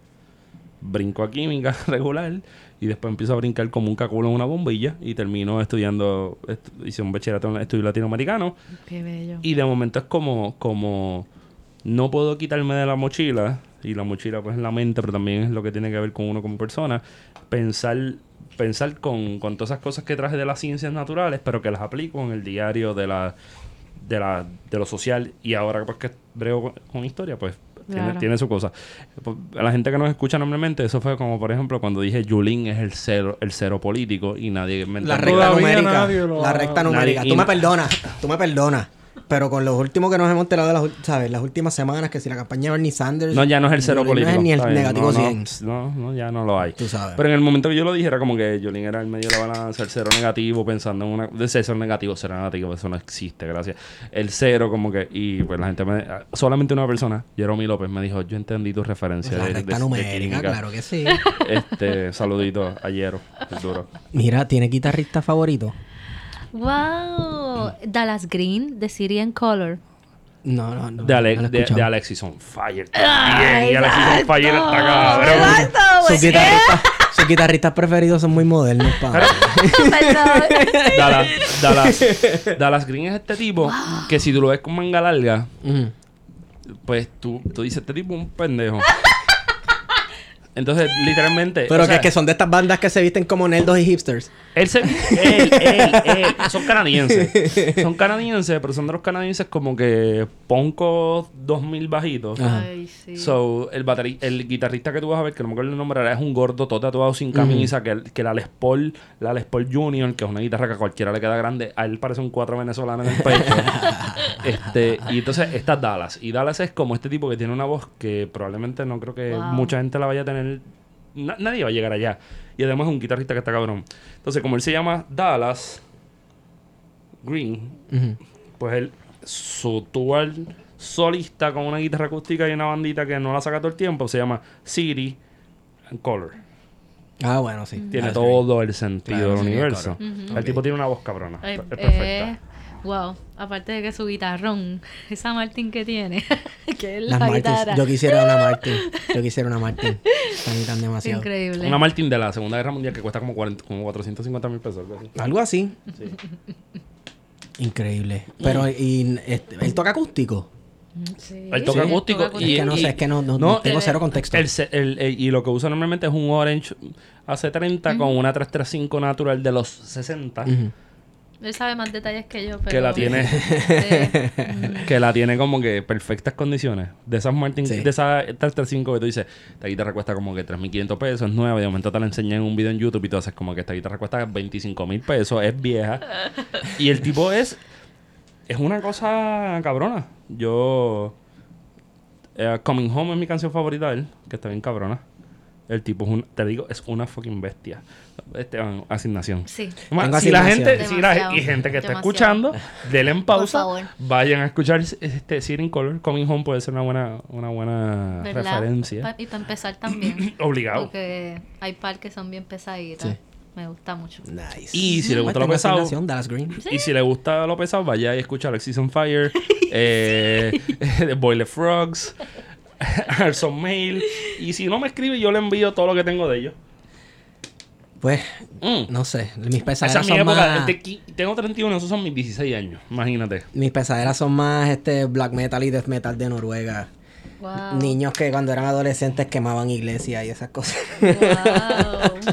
brinco a química regular y después empiezo a brincar como un caculo en una bombilla y termino estudiando, estu- hice un bachillerato en estudio latinoamericano Qué bello. y de momento es como, como no puedo quitarme de la mochila, y la mochila pues es la mente, pero también es lo que tiene que ver con uno como persona, pensar, pensar con, con todas esas cosas que traje de las ciencias naturales, pero que las aplico en el diario de la, de la, de lo social, y ahora pues que brego con, historia, pues tiene, Claro. tiene su cosa. Pues, A la gente que nos escucha normalmente, eso fue como por ejemplo cuando dije Yulín es el cero, el cero político y nadie me La recta numérica. nadie lo La recta numérica. Nadie- Tú me perdonas, tú me perdonas. Pero con los últimos que nos hemos enterado de las, ¿sabes? las últimas semanas, que si la campaña de Bernie Sanders. No, ya no es el cero no político. es ni el bien, negativo no, no, 100. No, no, ya no lo hay. Tú sabes. Pero en el momento que yo lo dije era como que Jolín era el medio de la balanza, el cero negativo, pensando en una... De cero negativo, cero negativo, eso no existe, gracias. El cero como que... Y pues la gente me... Solamente una persona, Jeremy López, me dijo, yo entendí tu referencia la de, recta de- de numérica, química". claro que sí. Este, saludito a Jero, el duro. Mira, ¿tiene guitarrista favorito? Wow. Dallas Green de City and Color. No, no, no. De, Ale- no de, de Alexis on Fire también. y Alexis on Fire está cabrón. Sus guitarristas, sus guitarristas preferidos son muy modernos, padre. Dallas, Dallas, Dallas Green es este tipo que si tú lo ves con manga larga, pues tú, tú dices, este tipo es un pendejo. Entonces, literalmente. Pero o que, sea, que son de estas bandas que se visten como nerdos y hipsters. Él se. Él, él, él. Son canadienses. Son canadienses, pero son de los canadienses como que. Poncos 2000 bajitos. Ajá. Ay, sí. So, el, bateri- el guitarrista que tú vas a ver, que no me acuerdo el nombre, es un gordo todo tatuado sin camisa, que, que la Les Paul, la Les Paul Junior, que es una guitarra que a cualquiera le queda grande, a él parece un cuatro venezolano en el pecho. este, y entonces está Dallas. Y Dallas es como este tipo que tiene una voz que probablemente no creo que Wow. mucha gente la vaya a tener. Na- nadie va a llegar allá. Y además es un guitarrista que está cabrón. Entonces, como él se llama Dallas Green, pues él, su tour solista con una guitarra acústica y una bandita que no la saca todo el tiempo, se llama City and Color. Ah, bueno, sí. Tiene Ah, todo el sentido Claro, del universo. El tipo tiene una voz cabrona. Ay, es eh, perfecta. Wow, aparte de que su guitarrón, esa Martin que tiene, que es Las la Martins. guitarra. Yo quisiera una Martin. Yo quisiera una Martin. Están tan demasiado. Increíble. Una Martin de la Segunda Guerra Mundial que cuesta como, 40 como 450 mil pesos. algo así. Algo así. Sí. Increíble. Pero, y, este, ¿él toca acústico? Sí. Él toca Sí. acústico. Toca y, es que no y- sé, es que no, no- no tengo el- cero contexto. el el- el- y lo que usa normalmente es un Orange AC30 con una 335 natural de los 60. Ujú. Él sabe más detalles que yo, pero... Que la tiene. Sí. Que la tiene como que perfectas condiciones. De esas Martin, Sí. de esas 335 que tú dices, esta guitarra cuesta como que 3.500 pesos, es nueva, y de momento te la enseñan en un video en YouTube y tú haces como que esta guitarra cuesta 25.000 pesos, es vieja. y el tipo es, es una cosa cabrona. Yo, eh, Coming Home es mi canción favorita de él, que está bien cabrona. El tipo es un, te digo, es una fucking bestia. Este, ah, asignación. Sí. Tengo si la gente, si la, Demasiado. y gente que está Demasiado. escuchando, denle en pausa, favor. vayan a escuchar este Sitting Color. Coming Home puede ser una buena, una buena ¿Verdad? referencia. Pa- y para empezar también. Obligado. Porque hay par que son bien pesaditas. Sí. Me gusta mucho. Nice. Y si le gusta lo pesado, asignación, Dallas Green. y si le gusta lo pesado, vaya y escucha Alexis on Fire, eh, The Boiler Frogs, Arson Mail. Y si no me escribe, yo le envío todo lo que tengo de ellos. Pues, Mm. no sé. Mis Esa pesaderas es mi son época. más... qui- tengo 31, esos son mis 16 años. Imagínate. Mis pesaderas son más este black metal y death metal de Noruega. Wow. Niños que cuando eran adolescentes quemaban iglesias y esas cosas. Wow.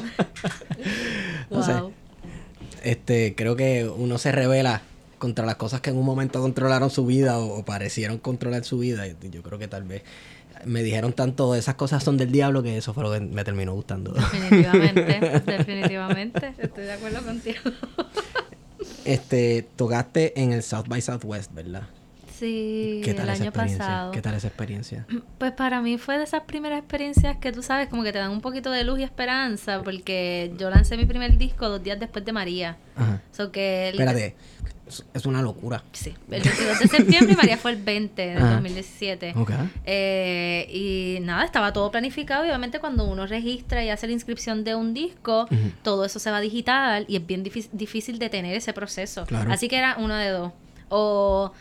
No sé. Este, creo que uno se revela contra las cosas que en un momento controlaron su vida o, o parecieron controlar su vida. Y yo creo que tal vez me dijeron tanto esas cosas son del diablo que eso fue lo que me terminó gustando. Definitivamente, definitivamente. Estoy de acuerdo contigo. Este, tocaste en el South by Southwest, ¿verdad? Sí, ¿Qué tal el esa año pasado. ¿Qué tal esa experiencia? Pues para mí fue de esas primeras experiencias que tú sabes, como que te dan un poquito de luz y esperanza, porque yo lancé mi primer disco dos días después de María. Ajá. So que el- Espérate, es- es una locura. Sí, el 22 de septiembre y María fue el 20 de Ajá. 2017. Ok. Eh, y nada, estaba todo planificado y obviamente cuando uno registra y hace la inscripción de un disco, todo eso se va digital y es bien difí- difícil detener ese proceso. Claro. Así que era uno de dos. O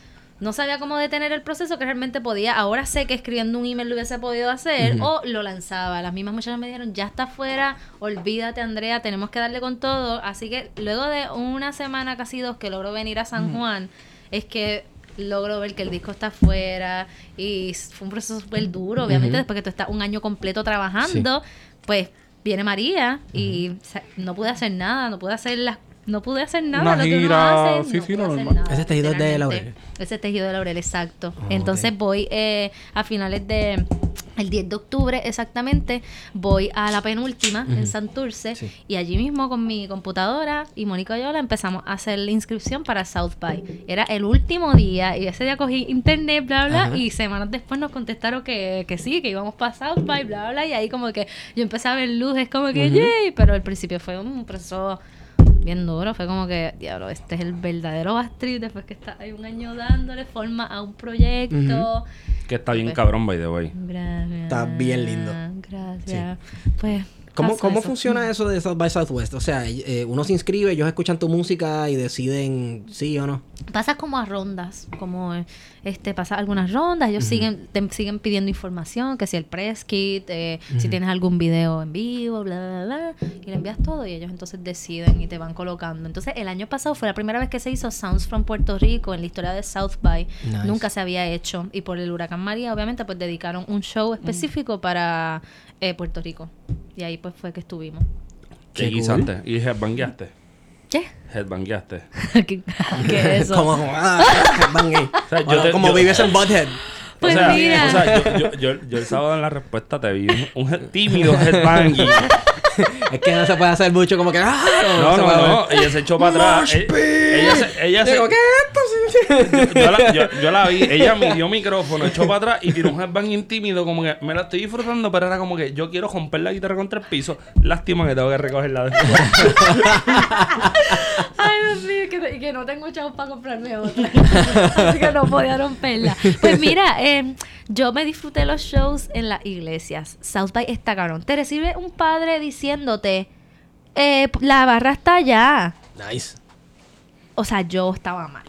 no sabía cómo detener el proceso que realmente podía. Ahora sé que escribiendo un email lo hubiese podido hacer o lo lanzaba. Las mismas muchachas me dijeron, ya está fuera, olvídate Andrea, tenemos que darle con todo. Así que luego de una semana, casi dos, que logro venir a San Juan, es que logro ver que el disco está afuera y fue un proceso súper duro, obviamente después que tú estás un año completo trabajando, pues viene María y o sea, no pude hacer nada, no pude hacer las no pude hacer nada Una lo que uno gira, hace, sí, no sí, normal. nada, Ese tejido es de laurel. Ese tejido de laurel, exacto. Entonces voy eh, a finales de el 10 de octubre exactamente, voy a la penúltima en. Santurce Sí. y allí mismo con mi computadora y Mónica y yo la empezamos a hacer la inscripción para South by. Era el último día y ese día cogí internet, bla, bla, Ajá. y semanas después nos contestaron que, que sí, que íbamos para South by, bla, bla, y ahí como que yo empecé a ver luces como que, Ujú. yay, pero al principio fue un proceso bien duro, fue como que, diablo, este es el verdadero Bastrid después que está hay un año dándole forma a un proyecto. Que está bien Pues- cabrón, by the way. Gracias. Está bien lindo. Gracias. Pues ¿Cómo, ¿Cómo eso. funciona eso de South by Southwest? O sea, eh, uno se inscribe, ellos escuchan tu música y deciden sí o no. Pasa como a rondas, como eh, este pasa algunas rondas, ellos siguen te siguen pidiendo información, que si el press kit, eh, si tienes algún video en vivo, bla bla bla, y le envías todo y ellos entonces deciden y te van colocando. Entonces, el año pasado fue la primera vez que se hizo Sounds from Puerto Rico en la historia de South by. Nice. Nunca se había hecho y por el huracán María, obviamente, pues dedicaron un show específico para eh, Puerto Rico. Y ahí pues fue que estuvimos. Qué ¿Qué guisaste? ¿Y headbangueaste? ¿Qué? Headbangueaste. ¿Qué, qué es eso? Como, ah, eh. sea, yo Bueno, te- como yo- vives en Butthead. Pues o sea, mira. o sea, yo, yo, yo, yo el sábado en la respuesta te vi un, tímido headbanging. Es que no se puede hacer mucho como que... ah, No, no, no. Ella se echó para atrás. Ella se... Ella se Digo, ¿qué es esto? Yo, yo la, yo- yo la vi, ella me dio micrófono, echó para atrás y tiró un headbang tímido, como que me la estoy disfrutando, pero era como que yo quiero romper la guitarra contra el piso. Lástima que tengo que recogerla después. Ay, Dios mío, que, que no tengo chavos para comprarme otra. Así que no podía romperla. Pues mira, eh, yo me disfruté los shows en las iglesias. South by está cabrón. Te recibe un padre diciéndote, eh, la barra está allá. Nice. O sea, yo estaba mal.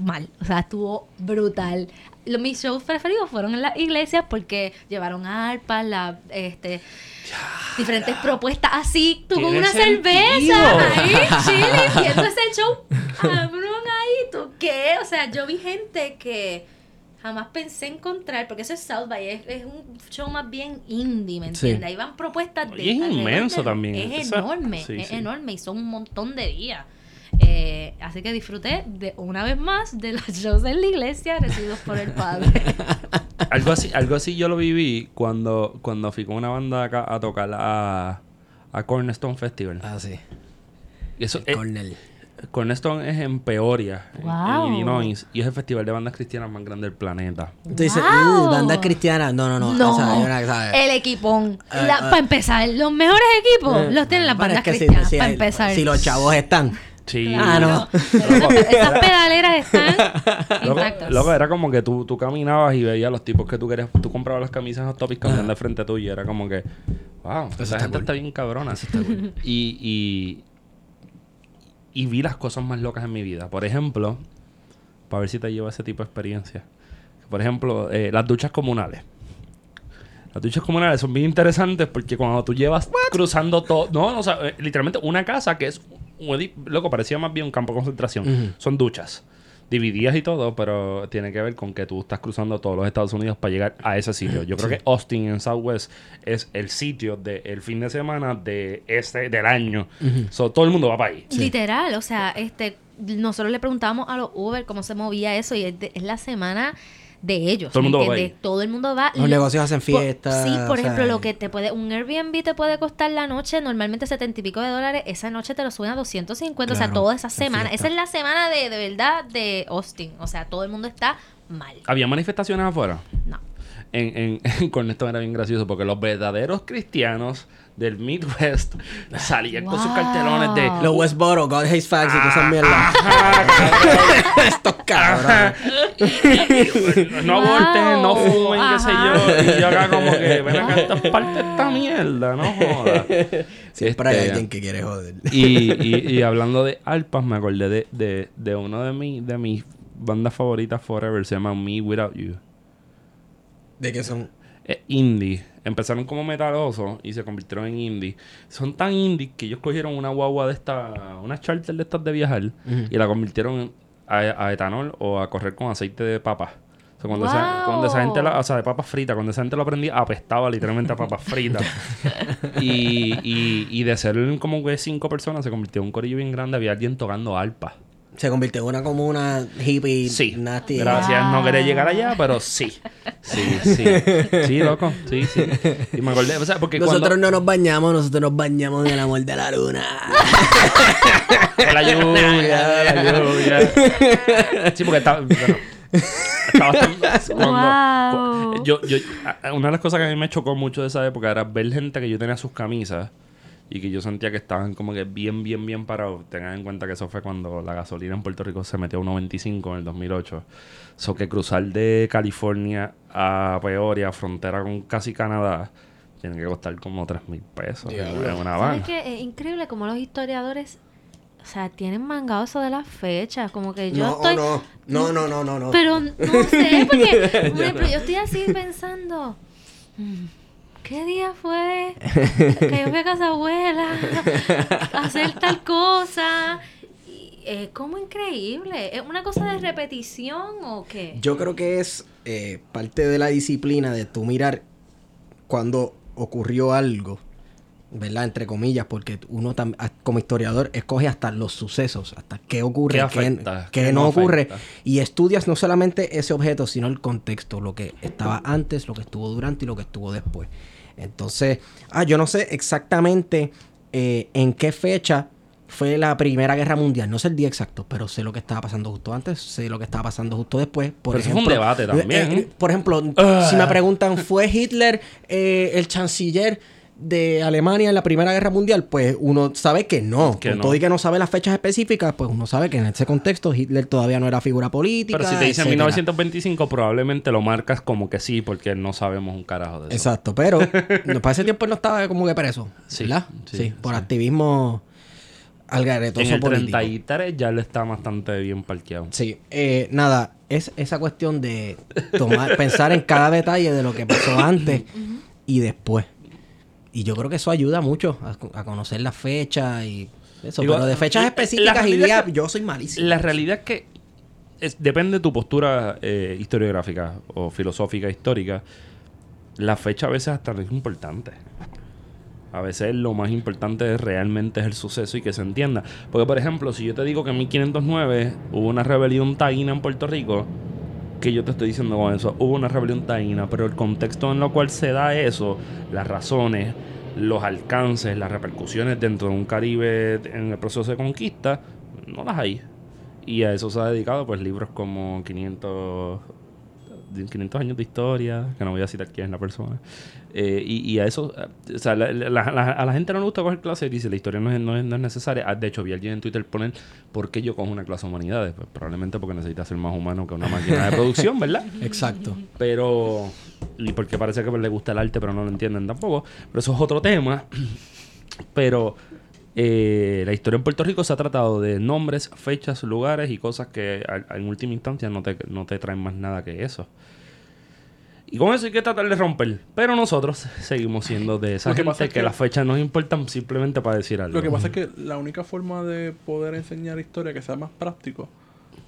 Mal. O sea, estuvo brutal. Lo- mis shows preferidos fueron en las iglesias porque llevaron arpas, la, este, diferentes propuestas así. Tú con una sentido. cerveza ahí, chile, viendo ese show. Cabrón, ahí, ¿tú qué? O sea, yo vi gente que jamás pensé encontrar, porque eso es South by, es, es un show más bien indie, ¿me Sí. entiendes? Ahí van propuestas de... Y es inmenso de- también. Es Esa- enorme, sí, es sí. enorme y son un montón de días. Eh, así que disfruté de una vez más de los shows en la iglesia recibidos por el Padre. algo así, algo así yo lo viví cuando, cuando fui con una banda acá a tocar a, a Cornerstone Festival. Ah, sí. Y eso, El eh, Cornell. Cornerstone es en Peoria, en- Wow. en Illinois, y es el festival de bandas cristianas más grande del planeta. Tú dices, Wow. "Uh, banda cristiana. No, no, no. No, O sea, una- ¿sabes? el equipón. La- eh. Para empezar, los mejores equipos Eh, los tienen las bandas es que si- cristianas. si para hay- empezar. Si los chavos están. Sí. Ah, no. Pero esas, pedaleras están Loco, intactas. loco, era como que tú, tú caminabas y veías los tipos que tú querías. Tú comprabas las camisas Hot Topic caminando de frente tuyo. y Era como que, wow, esa está gente cool. está bien cabrona. Y, y, y vi las cosas más locas en mi vida. Por ejemplo, para ver si te lleva ese tipo de experiencia. Por ejemplo, eh, las duchas comunales. Las duchas comunales son bien interesantes porque cuando tú llevas cruzando todo. No, no, o sea, eh, literalmente una casa que es. Un Loco, parecía más bien un campo de concentración. Son duchas. Divididas y todo, pero tiene que ver con que tú estás cruzando todos los Estados Unidos para llegar a ese sitio. Yo creo que Austin en Southwest es el sitio del fin de semana de este del año. So, todo el mundo va para ahí. Literal, o sea, este, nosotros le preguntábamos a los Uber cómo se movía eso y es, de- es la semana de ellos. Todo el ¿me mundo va ahí. Todo el mundo va. Los negocios hacen fiestas, sí, por ejemplo, sea, lo que te puede, un Airbnb te puede costar la noche, normalmente setenta y pico de dólares, esa noche te lo suben a 250, o sea, Claro, toda esa semana. fiesta. Esa es la semana de, de verdad de Austin, o sea, todo el mundo está mal. ¿Había manifestaciones afuera? No. En, en, en Cornerstone era bien gracioso porque los verdaderos cristianos del Midwest salían con sus cartelones de Los Westboro, God Hates Facts y todas esas mierdas. Estos cabrones. no aborten, no fumen, qué sé yo. Y yo acá como que, ven acá, esta es parte de esta mierda, no jodas. Siempre hay Este, alguien que quiere joder. y, y, y hablando de Alpas, me acordé de, de, de uno de, mi, de mis bandas favoritas forever, se llama Me Without You. ¿De qué son? Es indie. Empezaron como metalosos y se convirtieron en indie. Son tan indie que ellos cogieron una guagua de esta, una charter de estas de viajar y la convirtieron a, a etanol o a correr con aceite de papa. O sea, cuando, esa, Wow. cuando esa gente, la- o sea, de papas fritas, cuando esa gente lo aprendía, apestaba literalmente a papas fritas. y, y, y de ser como que cinco personas, se convirtió en un corillo bien grande. Había alguien tocando alpa. Se convirtió en una comuna hippie Sí. nasty. Gracias, no quería llegar allá, pero sí. Sí, sí. Sí, loco. Sí, sí. Y me acordé, o sea, porque Nosotros cuando... no nos bañamos, nosotros nos bañamos en el amor de la luna. La lluvia, la lluvia. Sí, porque estaba... Bueno, estaba cuando- Wow. yo, yo, una de las cosas que a mí me chocó mucho de esa época era ver gente que yo tenía sus camisas y que yo sentía que estaban como que bien, bien, bien parados. Tengan en cuenta que eso fue cuando la gasolina en Puerto Rico se metió a 1.25 en el 2008. So que cruzar de California a Peoria, frontera con casi Canadá, tiene que costar como 3 mil pesos. Es increíble como los historiadores, o sea, tienen mangado eso de las fechas. Como que yo no, estoy... no, no, no, no, no, no. Pero no sé, porque, por ejemplo, yo estoy así pensando, mm, ¿qué día fue que yo fui a casa abuela a hacer tal cosa? Y, Es como increíble. ¿Es una cosa de repetición o qué? Yo creo que es eh, parte de la disciplina de tú mirar cuando ocurrió algo, ¿verdad? Entre comillas, porque uno como historiador escoge hasta los sucesos, hasta qué ocurre, ¿Qué qué, afecta? qué ¿Qué no no ocurre. Y estudias no solamente ese objeto, sino el contexto, lo que estaba antes, lo que estuvo durante y lo que estuvo después. Entonces, ah, yo no sé exactamente eh, en qué fecha fue la Primera Guerra Mundial. No sé el día exacto, pero sé lo que estaba pasando justo antes, sé lo que estaba pasando justo después. Por Pero eso fue un ejemplo, debate también. eh, eh, por ejemplo, Ah. si me preguntan, ¿fue Hitler eh, el canciller de Alemania en la Primera Guerra Mundial? Pues uno sabe que no. Que Con no. todo y que no sabe las fechas específicas, pues uno sabe que en ese contexto Hitler todavía no era figura política. Pero si te dicen etcétera. 1925, probablemente lo marcas como que sí, porque no sabemos un carajo de eso. Exacto, pero no, para ese tiempo él no estaba como que preso, Sí, ¿verdad? sí, Sí, por sí. activismo algaretoso En el político. 33 ya le está bastante bien parqueado. Sí, eh, nada, es esa cuestión de tomar, pensar en cada detalle de lo que pasó antes y después. Y yo creo que eso ayuda mucho a, a conocer la fecha y eso. Digo, pero de fechas específicas y que- yo soy malísimo. La realidad es que es- depende de tu postura eh, historiográfica o filosófica histórica. La fecha a veces hasta es importante. A veces lo más importante es realmente es el suceso y que se entienda. Porque, por ejemplo, si yo te digo que en 1509 hubo una rebelión taína en Puerto Rico, que yo te estoy diciendo con eso, hubo una rebelión taína, pero el contexto en el cual se da eso, las razones, los alcances, las repercusiones dentro de un Caribe en el proceso de conquista, no las hay. Y a eso se ha dedicado pues libros como 500, de 500 años de historia, que no voy a citar quién es la persona. Eh, y, y a eso, eh, o sea, la- la- la- a la gente no le gusta coger clases y dice la historia no es, no es, no es necesaria. Ah, De hecho, vi a alguien en Twitter poner por qué yo cojo una clase de humanidades. Pues probablemente porque necesita ser más humano que una máquina de producción, ¿verdad? Exacto. Pero. Y porque parece que le gusta el arte, pero no lo entienden tampoco. Pero eso es otro tema. Pero. eh, la historia en Puerto Rico se ha tratado de nombres, fechas, lugares y cosas que a- en última instancia no te, no te traen más nada que eso. Y con eso hay que tratar de romper. Pero nosotros seguimos siendo de esa Lo que gente pasa que, es que- las fechas nos importan simplemente para decir algo. Lo que pasa es que la única forma de poder enseñar historia que sea más práctico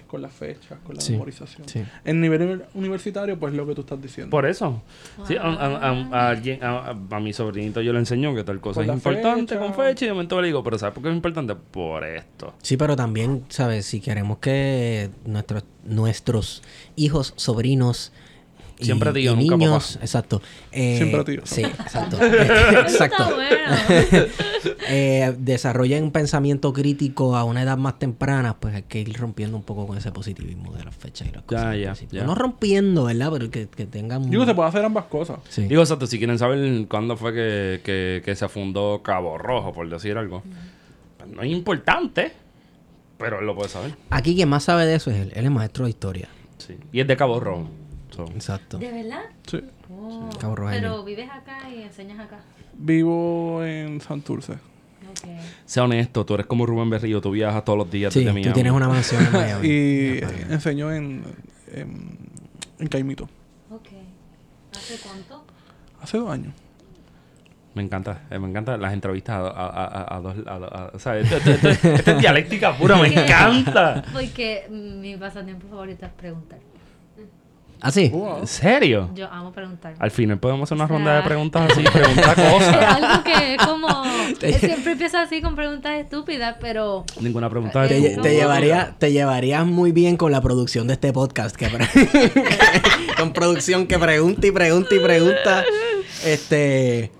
con las fechas, con la Sí, memorización. sí. En nivel uni- universitario, pues lo que tú estás diciendo. Por eso. Sí, a, a- a- a alguien- a- a- a mi sobrinito yo le enseño que tal cosa Con es importante fecha. con fecha y de momento le digo, pero ¿sabes por qué es importante? Por esto. Sí, pero también, ¿sabes? Si queremos que nuestros, nuestros hijos, sobrinos y, Siempre tío, y nunca niños, papá. exacto. eh, Siempre tío. Sí, exacto. Exacto. eh, desarrollen un pensamiento crítico a una edad más temprana, pues hay que ir rompiendo un poco con ese positivismo de las fechas y las cosas. ya, principio. ya. No rompiendo, ¿verdad? Pero que, que tengan... Digo, se puede hacer ambas cosas. Sí. Digo, exacto, si quieren saber cuándo fue que, que- que se fundó Cabo Rojo, por decir algo. Pues no es importante, pero él lo puede saber. Aquí quien más sabe de eso es él. Él es maestro de historia. Sí. Y es de Cabo Rojo. So, Exacto. ¿De verdad? Sí. Oh, Cabo Rogelio. Pero vives acá y enseñas acá. Vivo en Santurce. Ok. Sea honesto, tú eres como Rubén Berrío, tú viajas todos los días Sí, desde tú Miami. tienes una mansión en Miami. Y enseño en, en, en Caimito. Ok. ¿Hace cuánto? Hace dos años. Me encanta, eh, me encantan las entrevistas a, a, a, dos... a- a- o sea, esto, esto- esto- esto es dialéctica pura, me encanta. Porque mi pasatiempo favorito es preguntar. ¿Ah, sí? ¿En serio? Yo amo preguntar. Al final podemos hacer una O sea- ronda de preguntas así, preguntar Es cosas. algo que es como... siempre empieza así con preguntas estúpidas, pero... Ninguna pregunta Te, Eh, tu- lle- te llevaría, te llevarías muy bien con la producción de este podcast. Que pre- con producción que pregunta y pregunta y pregunta. Este.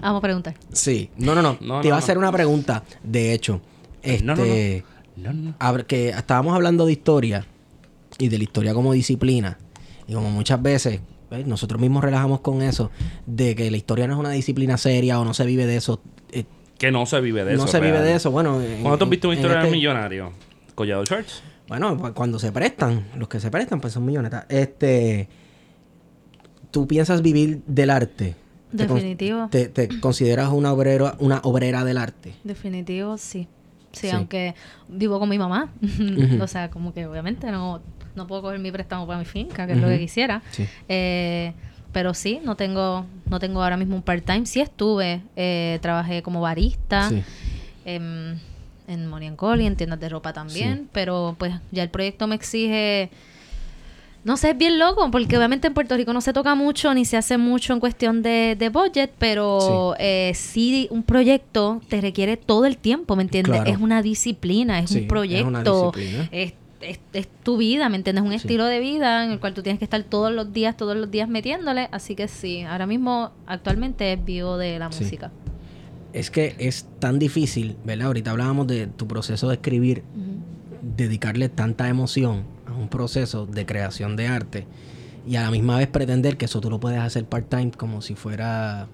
Amo preguntar. Sí. No, no, no. No, te iba no, a hacer no. una pregunta. De hecho. Este. No, no, no. No, no. hab- que estábamos hablando de historia. Y de la historia como disciplina. Y como muchas veces. ¿ves? Nosotros mismos relajamos con eso. De que la historia no es una disciplina seria o no se vive de eso. eh, Que no se vive de eso. no se vive de eso. Bueno. en- ¿Cuándo tú has visto una historia del este- millonario? Collado Church. Bueno, cu- cuando se prestan, los que se prestan, pues son millonetas. Este. ¿Tú piensas vivir del arte? ¿Te con- Definitivo. ¿Te, te consideras una obrera, una obrera del arte? Definitivo, sí. sí. Sí. aunque vivo con mi mamá. o sea, como que obviamente no, no puedo coger mi préstamo para mi finca, que es lo que quisiera. Sí. Eh, pero sí, no tengo, no tengo ahora mismo un part-time. Sí estuve, eh, trabajé como barista Sí. em, en Monian Coli, en tiendas de ropa también, Sí. pero pues ya el proyecto me exige... No sé, es bien loco, porque obviamente en Puerto Rico no se toca mucho ni se hace mucho en cuestión de, de budget, pero Sí. eh, sí un proyecto te requiere todo el tiempo, ¿me entiendes? Claro. Es una disciplina, es Sí, un es proyecto, una disciplina. es, es- es tu vida, ¿me entiendes? Un Sí. estilo de vida en el cual tú tienes que estar todos los días, todos los días metiéndole, así que sí, ahora mismo actualmente vivo de la Sí. música. Es que es tan difícil, ¿verdad? Ahorita hablábamos de tu proceso de escribir, dedicarle tanta emoción a un proceso de creación de arte y a la misma vez pretender que eso tú lo puedes hacer part-time como si fuera,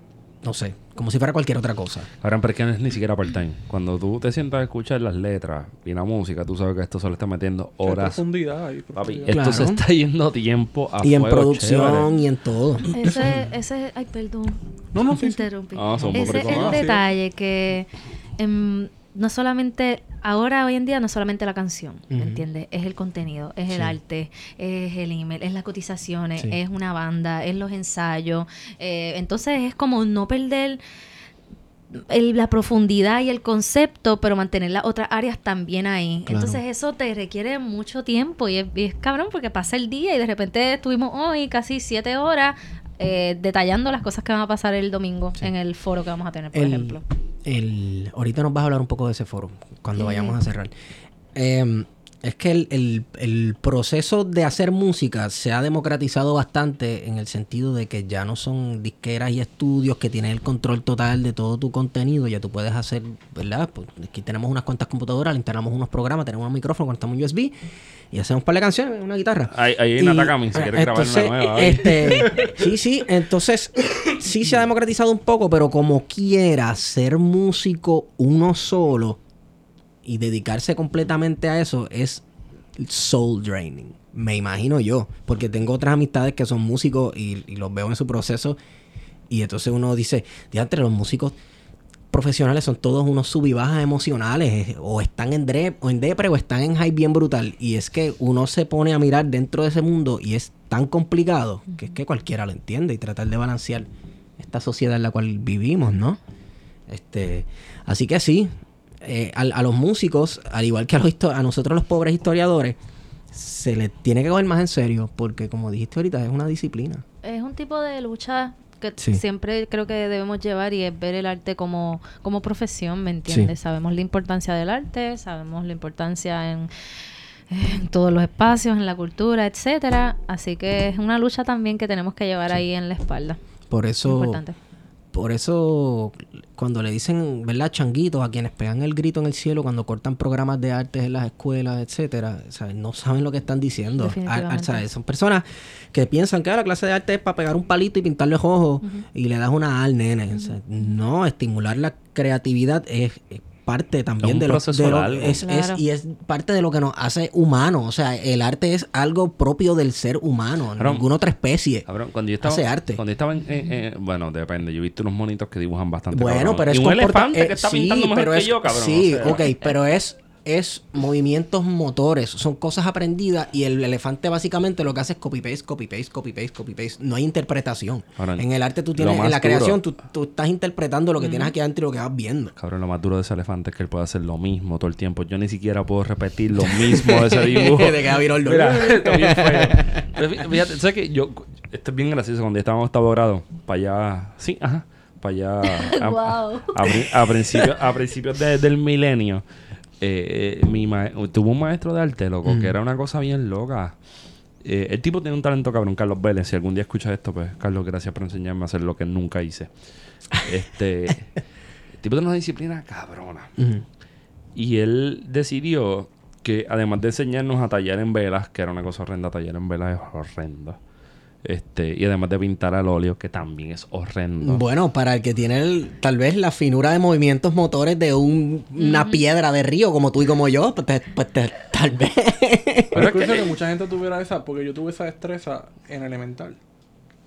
no sé, como si fuera cualquier otra cosa. Ahora, pero es que no es ni siquiera part-time. Cuando tú te sientas a escuchar las letras y la música, tú sabes que esto solo está metiendo Hay horas. profundidad y Papi, profundidad. esto Claro. se está yendo tiempo a y en fuego producción chévere. y en todo. Ese, ese, ay, perdón. No, no, sí, sí. interrumpí. Ah, son Ese es el ah. detalle que em, no solamente, ahora hoy en día no es solamente la canción, ¿me entiendes? Es el contenido, es el Sí. arte, es el email, es las cotizaciones, Sí. es una banda, es los ensayos. Eh, entonces es como no perder el- la profundidad y el concepto, pero mantener las otras áreas también ahí. Claro. Entonces eso te requiere mucho tiempo y es, y es cabrón porque pasa el día y de repente estuvimos hoy casi siete horas eh, detallando las cosas que van a pasar el domingo Sí. en el foro que vamos a tener, por el, ejemplo. el- ahorita nos vas a hablar un poco de ese foro cuando vayamos a cerrar. Eh, es que el, el- el proceso de hacer música se ha democratizado bastante en el sentido de que ya no son disqueras y estudios que tienen el control total de todo tu contenido. Ya tú puedes hacer, ¿verdad? Pues aquí tenemos unas cuantas computadoras, le instalamos unos programas, tenemos un micrófono, conectamos un USB y hacemos un par de canciones, una guitarra. Ahí, ahí Y, Takami, si eh, quieres grabar una nueva. ¿vale? Este, sí, sí, entonces sí se ha democratizado un poco, pero como quiera ser músico uno solo y dedicarse completamente a eso es soul draining. Me imagino yo, porque tengo otras amistades que son músicos y, y los veo en su proceso y entonces uno dice, entre los músicos profesionales son todos unos sub y bajas emocionales, eh, o están en, dre- o en depre o están en high bien brutal. Y es que uno se pone a mirar dentro de ese mundo y es tan complicado que es que cualquiera lo entiende y tratar de balancear esta sociedad en la cual vivimos, ¿no? Este, así que sí, eh, a, los músicos, al igual que a, los a nosotros los pobres historiadores, se les tiene que coger más en serio, porque como dijiste ahorita, es una disciplina. Es un tipo de lucha que Sí. siempre creo que debemos llevar y es ver el arte como, como profesión, ¿me entiendes? Sí. Sabemos la importancia del arte, sabemos la importancia en, en todos los espacios, en la cultura, etcétera. Así que es una lucha también que tenemos que llevar ahí en la espalda. Por eso... Por eso, cuando le dicen, ¿verdad? Changuitos a quienes pegan el grito en el cielo cuando cortan programas de artes en las escuelas, etcétera, ¿sabes? no saben lo que están diciendo. Son personas que piensan que ah, la clase de arte es para pegar un palito y pintarle ojos y le das una al nene. O sea, no, estimular la creatividad es, es parte también Es un de lo, de lo- es, y es parte de lo que nos hace humanos. O sea, el arte es algo propio del ser humano, Cabrón. ninguna otra especie. Cabrón, cuando yo estaba, hace arte. Cuando yo estaba en, en- en- bueno, depende. Yo he visto unos monitos que dibujan bastante. Bueno, cabrón. pero es y un elefante eh, que está sí, pintando mejor pero que es- yo, cabrón. Sí, o sea. ok, pero es, es movimientos motores, son cosas aprendidas y el elefante básicamente lo que hace es copy-paste, copy-paste, copy-paste, copy-paste. No hay interpretación. Ahora, en el arte tú tienes, en la duro- creación tú, tú estás interpretando lo que tienes aquí adentro y lo que vas viendo. Cabrón, lo más duro de ese elefante es que él puede hacer lo mismo todo el tiempo. Yo ni siquiera puedo repetir lo mismo de ese dibujo. De que va a virar el Mira, está bien feo. Pero fí- fíjate, ¿sabes qué? Yo, esto es bien gracioso. Cuando en octavo grado, para allá, sí, ajá, para allá, a, Wow. a, a principios, a principios de- del milenio, eh, mi tuvo un maestro de arte, loco, que era una cosa bien loca. Eh, el tipo tiene un talento cabrón, Carlos Vélez. Si algún día escuchas esto, pues, Carlos, gracias por enseñarme a hacer lo que nunca hice. Este, el tipo tiene una disciplina cabrona. Y él decidió que además de enseñarnos a tallar en velas, que era una cosa horrenda, tallar en velas es horrendo. Este, y además de pintar al óleo, que también es horrendo. Bueno, para el que tiene el- tal vez la finura de movimientos motores de un- una piedra de río como tú y como yo, pues, te- pues te- tal vez. Pero es que- curioso que mucha gente tuviera esa, porque yo tuve esa destreza en elemental.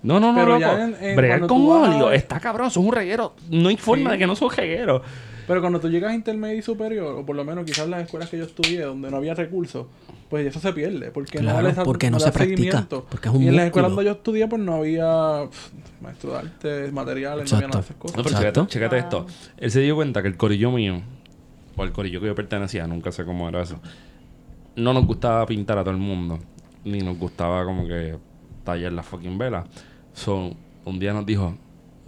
No, no, no, Pero loco. ya en- en Bregar con vas óleo está cabrón, son un reguero. No hay forma Sí. de que no son regueros. Pero cuando tú llegas a intermedio y superior, o por lo menos quizás las escuelas que yo estudié, donde no había recursos, pues eso se pierde. Porque Claro, no porque no se practica, seguimiento. porque es un Y en las escuelas donde yo estudié, pues no había pf, maestro de arte, materiales, no había nada de esas No, cosas. pero Exacto. chécate, chécate esto. Él se dio cuenta que el corillo mío, o el corillo que yo pertenecía, nunca sé cómo era eso, no nos gustaba pintar a todo el mundo. Ni nos gustaba como que tallar las fucking velas. So, un día nos dijo,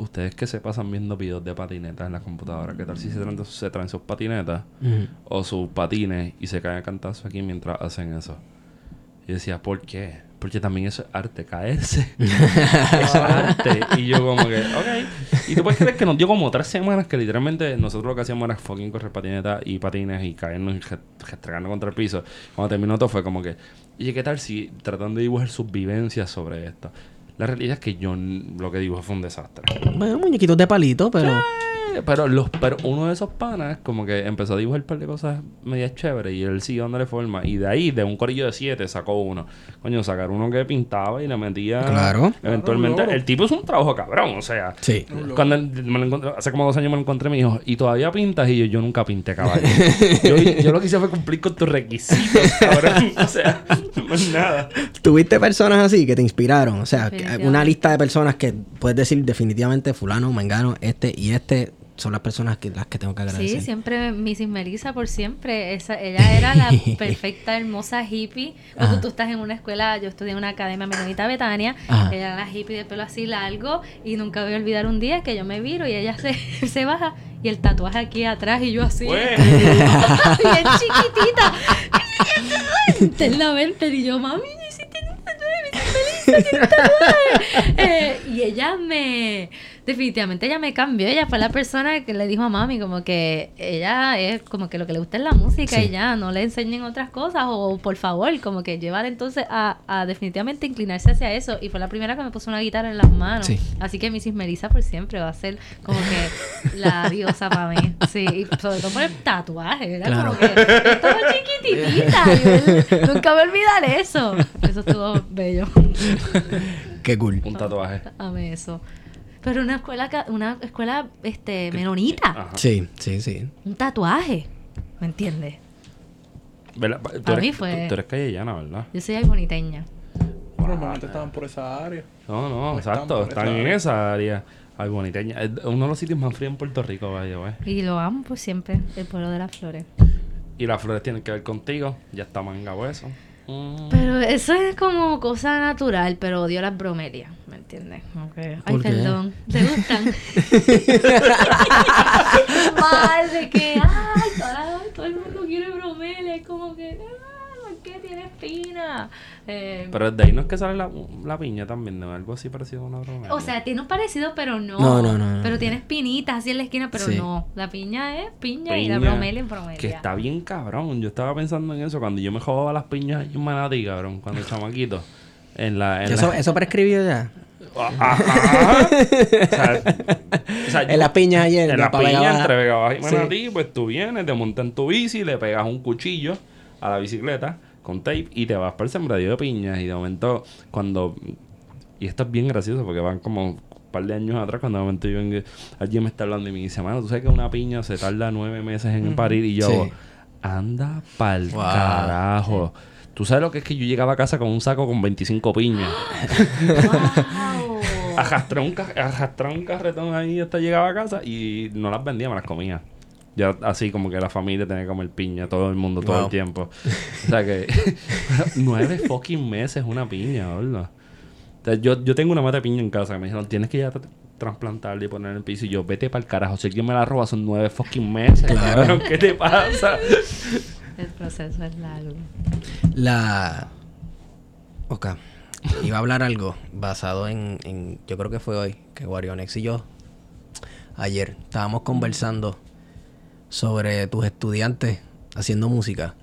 ustedes que se pasan viendo videos de patinetas en la computadora, ¿qué tal si se traen, se traen sus patinetas o sus patines y se caen a cantazo aquí mientras hacen eso? Y decía, ¿por qué? Porque también eso es arte, caerse. eso es arte. Y yo como que, ok. Y tú puedes creer que nos dio como tres semanas que literalmente nosotros lo que hacíamos era fucking correr patinetas y patines y caernos y re- restregarnos contra el piso. Cuando terminó todo fue como que, oye, ¿qué tal si tratando de dibujar sus vivencias sobre esto? La realidad es que yo lo que dibujé fue un desastre. Bueno, muñequitos de palito, pero. Eh, Pero, los, pero uno de esos panas como que empezó a dibujar un par de cosas medias chéveres y él siguió dándole forma. Y de ahí, de un corillo de siete, sacó uno. Coño, sacar uno que pintaba y le metía... Claro. Eventualmente, Claro, el tipo es un trabajo cabrón, o sea... Sí. Cuando me lo encontré- hace como dos años me lo encontré, me dijo, ¿y todavía pintas? Y yo, yo nunca pinté caballo. yo, yo lo que hice fue cumplir con tus requisitos, cabrón. O sea, no es nada. ¿Tuviste personas así que te inspiraron? O sea, Definitivamente. una lista de personas que puedes decir definitivamente fulano, mangano, este y este son las personas que las que tengo que agradecer. Sí, siempre Mrs. Melissa por siempre. Esa, ella era la perfecta, hermosa hippie. Cuando Ajá. tú estás en una escuela, yo estudié en una academia menonita Betania. Ajá. Ella era la hippie de pelo así largo. Y nunca voy a olvidar un día que yo me viro y ella se, se baja. Y el tatuaje aquí atrás y yo así. Pues. bien chiquitita. Internamente. Y yo, mami, yo hiciste un tatuaje, Mrs. Melissa, tiene un tatuaje. Eh, y ella me... Definitivamente ella me cambió. Ella fue la persona que le dijo a mami como que ella es como que lo que le gusta es la música Sí. y ya no le enseñen otras cosas o por favor como que llevar entonces a, a definitivamente inclinarse hacia eso y fue la primera que me puso una guitarra en las manos. Sí. Así que Mrs. Melissa por siempre va a ser como que la diosa para mí. Sí, y sobre todo por el tatuaje, ¿verdad? Claro. Como que estaba yo nunca voy a olvidar eso. Eso estuvo bello. Qué cool. Un tatuaje. Amé eso. Pero una escuela, ca- una escuela este, menonita. Ajá. Sí, sí, sí. Un tatuaje. ¿Me entiendes? ¿Verdad? Tú Para eres, mí fue- tú- tú eres callellana, ¿verdad? Yo soy boniteña. Normalmente estaban por esa área. No, no, exacto. Están esa en área. esa área. Ay, boniteña. Es uno de los sitios más fríos en Puerto Rico, vaya, güey. Y lo amo por siempre, el pueblo de las flores. Y las flores tienen que ver contigo. Ya está manga hueso. Mm. Pero eso es como cosa natural, pero odio las bromelias, ¿me entiendes? Ay, ¿Por qué? perdón, ¿te gustan? Mal de que, ay, toda- todo el mundo quiere bromelia, es como que, ah, ¿por qué tiene espina? Eh, Pero de ahí no es que sale la, la piña también, ¿no? Algo así parecido a una broma. o sea, tiene un parecido, pero no. No, no, no, no. Pero tiene espinitas así en la esquina, pero Sí. no. La piña es piña, y la bromelia es bromelia. Que está bien cabrón. Yo estaba pensando en eso cuando yo me jodaba las piñas en Manatí, cabrón, cuando chamaquito. En la. En Eso, la... eso prescribió ya. Ajá. o sea, o sea, En las piñas ayer. En de la pa' Vega piña Baja. entre Vega Baja y Sí. Manatí, pues tú vienes, te montas en tu bici, le pegas un cuchillo a la bicicleta con tape y te vas para el sembradío de piñas. Y de momento, cuando. Y esto es bien gracioso porque van como un par de años atrás, cuando de momento yo vengo- alguien me está hablando y me dice, mano, tú sabes que una piña se tarda nueve meses en parir. Y yo, Sí. anda pa'l Wow. carajo. Tú sabes lo que es que yo llegaba a casa con un saco con 25 piñas. Wow. Arrastré un, ca- arrastré un carretón ahí hasta llegaba a casa y no las vendía, me las comía. Ya así como que la familia tenía que comer piña, todo el mundo, todo Wow. el tiempo. O sea que nueve fucking meses una piña, ¿verdad? O sea, yo, yo tengo una mata de piña en casa que me dijeron, tienes que ya tra- trasplantarla y ponerla en el piso. Y yo, vete para el carajo, si alguien me la roba son nueve fucking meses. Claro. ¿Qué te pasa? El proceso es largo. La. Ok. Iba a hablar algo basado en, en- Yo creo que fue hoy que Guarionex y yo. Ayer estábamos conversando sobre tus estudiantes haciendo música.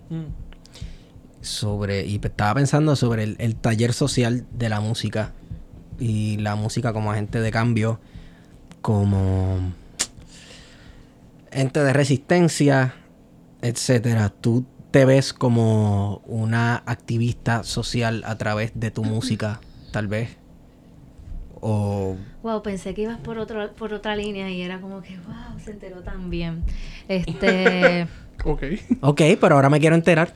Sobre. Y estaba pensando sobre el, el taller social de la música. Y la música como agente de cambio. Como. Ente de resistencia. Etcétera. Tú te ves como una activista social a través de tu música, tal vez. O Wow, pensé que ibas por otro, por otra línea y era como que, wow, se enteró tan bien. Este, Ok. Ok, pero ahora me quiero enterar.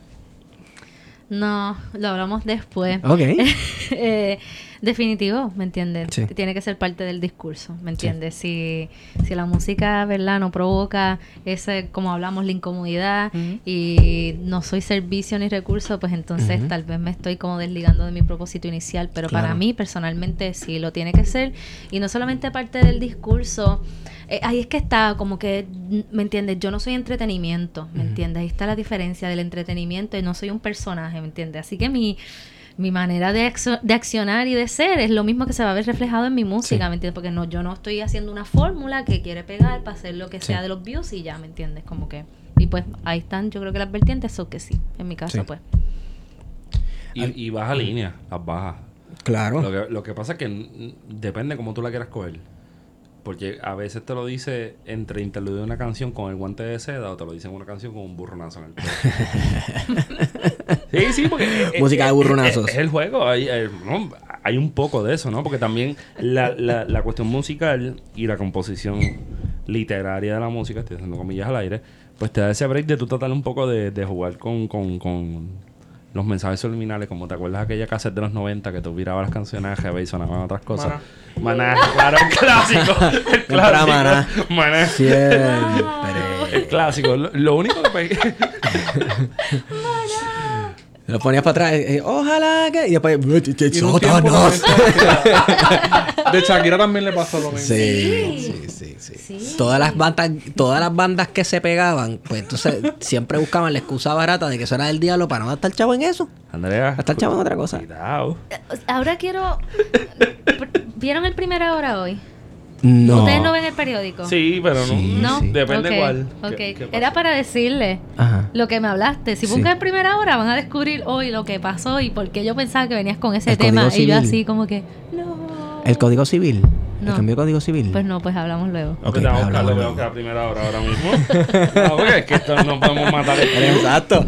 no, lo hablamos después. Ok. Eh, definitivo, ¿me entiendes? Sí. Tiene que ser parte del discurso, ¿me entiendes? Si, si la música, ¿verdad? No provoca ese, como hablamos, la incomodidad y no soy servicio ni recurso, pues entonces tal vez me estoy como desligando de mi propósito inicial, pero para mí personalmente sí lo tiene que ser y no solamente parte del discurso. eh, ahí es que está como que, ¿me entiendes? Yo no soy entretenimiento, ¿me entiendes? Ahí está la diferencia del entretenimiento y no soy un personaje, ¿me entiendes? Así que mi, mi manera de, de accionar y de ser es lo mismo que se va a ver reflejado en mi música, Sí. ¿me entiendes? Porque no, yo no estoy haciendo una fórmula que quiere pegar para hacer lo que Sí. sea de los views y ya, ¿me entiendes? Como que... Y pues ahí están, yo creo que las vertientes son que sí, en mi caso Sí. pues. Y, y baja línea, las bajas. Claro. Lo que, lo que pasa es que depende cómo tú la quieras coger. Porque a veces te lo dice entre interludio de una canción con el guante de seda o te lo dice en una canción con un burronazo en el sí, sí, porque... eh, Música de eh, burronazos. Es, es el juego. Hay, no, hay un poco de eso, ¿no? Porque también la, la, la cuestión musical y la composición literaria de la música, estoy haciendo comillas al aire, pues te da ese break de tú tratar un poco de, de jugar con, con, con los mensajes subliminales, como te acuerdas de aquella cassette de los 90 que tú virabas las canciones y sonaban otras cosas. Maná, claro, el clásico. El clásico. Maná. Maná. Siempre. El clásico. Lo, lo único que pegué. Lo ponías para atrás. eh, eh, ojalá que. Y después. De Shakira también le pasó lo mismo. Sí, sí, sí, sí. Sí. Todas las bandas, todas las bandas que se pegaban, pues entonces siempre buscaban la excusa barata de que eso era del diablo para no gastar chavo en eso. Andrea. Gastar chavo en otra cosa. Cuidado. Ahora quiero... ¿Vieron el primera hora hoy? No. ¿Ustedes no ven el periódico? Sí, pero no. Sí, No. sí. Depende Ok, cuál. ok. ¿Qué- qué Era para decirle Ajá. lo que me hablaste. Si Sí. buscan en primera hora, van a descubrir hoy lo que pasó y por qué yo pensaba que venías con ese El tema. Y yo así como que, no. El código civil. El cambio de código civil. Pues no, pues hablamos luego. Ok, Pues te vamos a pues que a primera hora ahora mismo. no, porque es que esto no podemos matar el. Exacto.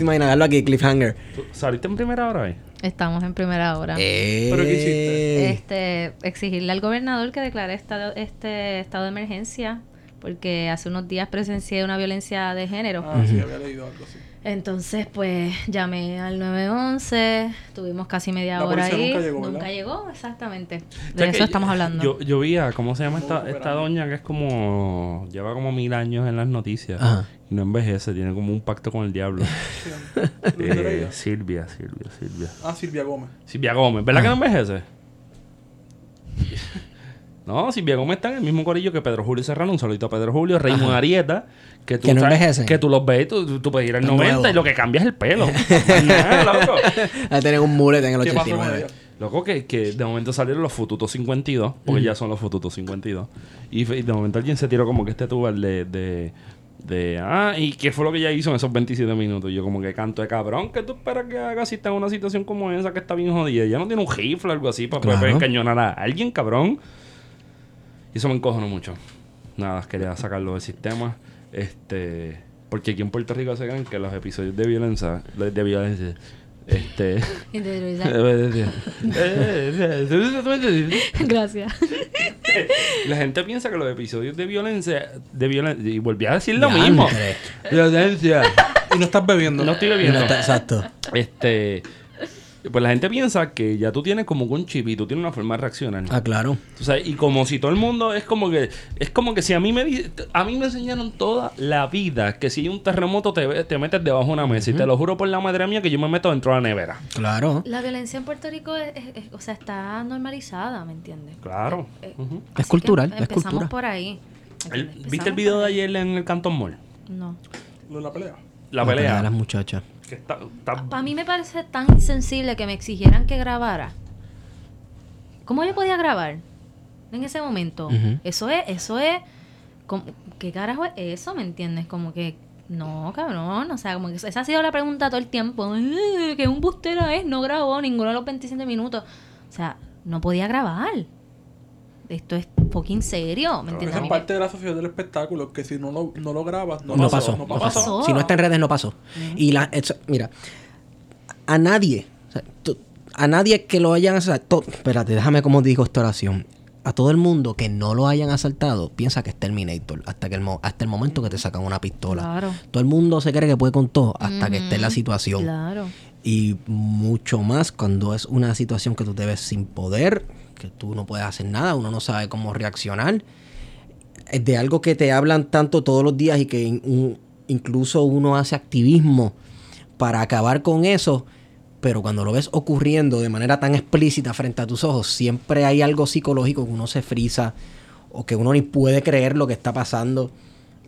Darlo aquí, cliffhanger. ¿Tú ¿Saliste en primera hora hoy? Estamos en primera hora. ¿Pero qué hiciste? Este, exigirle al gobernador que declare estado, este estado de emergencia, porque hace unos días presencié una violencia de género. Ah, sí, había leído algo así. Entonces, pues llamé al 911, tuvimos casi media La hora ahí. nunca llegó, Nunca llegó, exactamente. De O sea eso estamos hablando. Yo, yo vi a, ¿cómo se llama esta, esta doña que es como, lleva como mil años en las noticias Ajá. y no envejece, tiene como un pacto con el diablo. ¿Lo de Eh? Silvia, Silvia, Silvia. Ah, Silvia Gómez. Silvia Gómez, ¿verdad que no envejece? No, Silvia Gómez está en el mismo corillo que Pedro Julio Serrano. Un saludito a Pedro Julio. Raymond. Arieta. Que, tú Que no sabes-. Que tú los ves, tú, tú- puedes ir al Están 90 y lo que cambia es el pelo. A tener un mullet en el ¿Qué pasó con 89. ella? Loco, que, que de momento salieron los Fututos 52, porque ya son los Fututos 52. Y, y de momento alguien se tiró como que este tubo el de, de, de, Ah, ¿y qué fue lo que ella hizo en esos 27 minutos? Y yo como que canto de cabrón, ¿qué tú esperas que haga si está en una situación como esa que está bien jodida? Ella no tiene un rifle o algo así para Claro. poder encañonar a alguien, cabrón. Y eso me encojonó mucho. Nada, quería sacarlo del sistema. Este... Porque aquí en Puerto Rico se creen que los episodios de violencia... De violencia... Este... Gracias. La gente piensa que los episodios de violencia, de violencia, y volví a decir lo Diantre. mismo. Violencia. Y no estás bebiendo. No estoy bebiendo. no está- exacto. Este, pues la gente piensa que ya tú tienes como un chip y tú tienes una forma de reaccionar. Ah, claro. Tú sabes, y como si todo el mundo es como que es como que si a mí me a mí me enseñaron toda la vida que si hay un terremoto te, te metes debajo de una mesa y te lo juro por la madre mía que yo me meto dentro de la nevera. Claro. La violencia en Puerto Rico es, es- es- o sea, está normalizada, ¿me entiendes? Claro. Eh, Ujú. Es cultural, es cultura. por ahí. ¿Viste el video de ayer en el Canton Mall? No. Lo de la pelea. La pelea pelea. de las muchachas. Que está, está- Para mí me parece tan insensible que me exigieran que grabara. ¿Cómo yo podía grabar en ese momento? Eso es, eso es, como- ¿qué carajo es eso? ¿Me entiendes? Como que, no, cabrón, o sea, como que esa ha sido la pregunta todo el tiempo. "Eh, Que un bustero es, no grabó ninguno de los 27 minutos. O sea, no podía grabar. Esto es fucking serio, ¿me entiendes? Esa es parte de la sociedad del espectáculo, que si no lo, no lo grabas, no, No, pasó, pasó. No no pasó. pasó. Si no está en redes, no pasó. Y la, eso- mira, a nadie, o sea, tú- a nadie que lo hayan asaltado. Espérate, déjame como digo esta oración. A todo el mundo que no lo hayan asaltado, piensa que es Terminator. Hasta, que el, mo- hasta el momento que te sacan una pistola. Claro. Todo el mundo se cree que puede con todo hasta que esté en la situación. Claro. Y mucho más cuando es una situación que tú te ves sin poder, que tú no puedes hacer nada, uno no sabe cómo reaccionar. Es de algo que te hablan tanto todos los días y que in- un- incluso uno hace activismo para acabar con eso, pero cuando lo ves ocurriendo de manera tan explícita frente a tus ojos, siempre hay algo psicológico que uno se frisa o que uno ni puede creer lo que está pasando.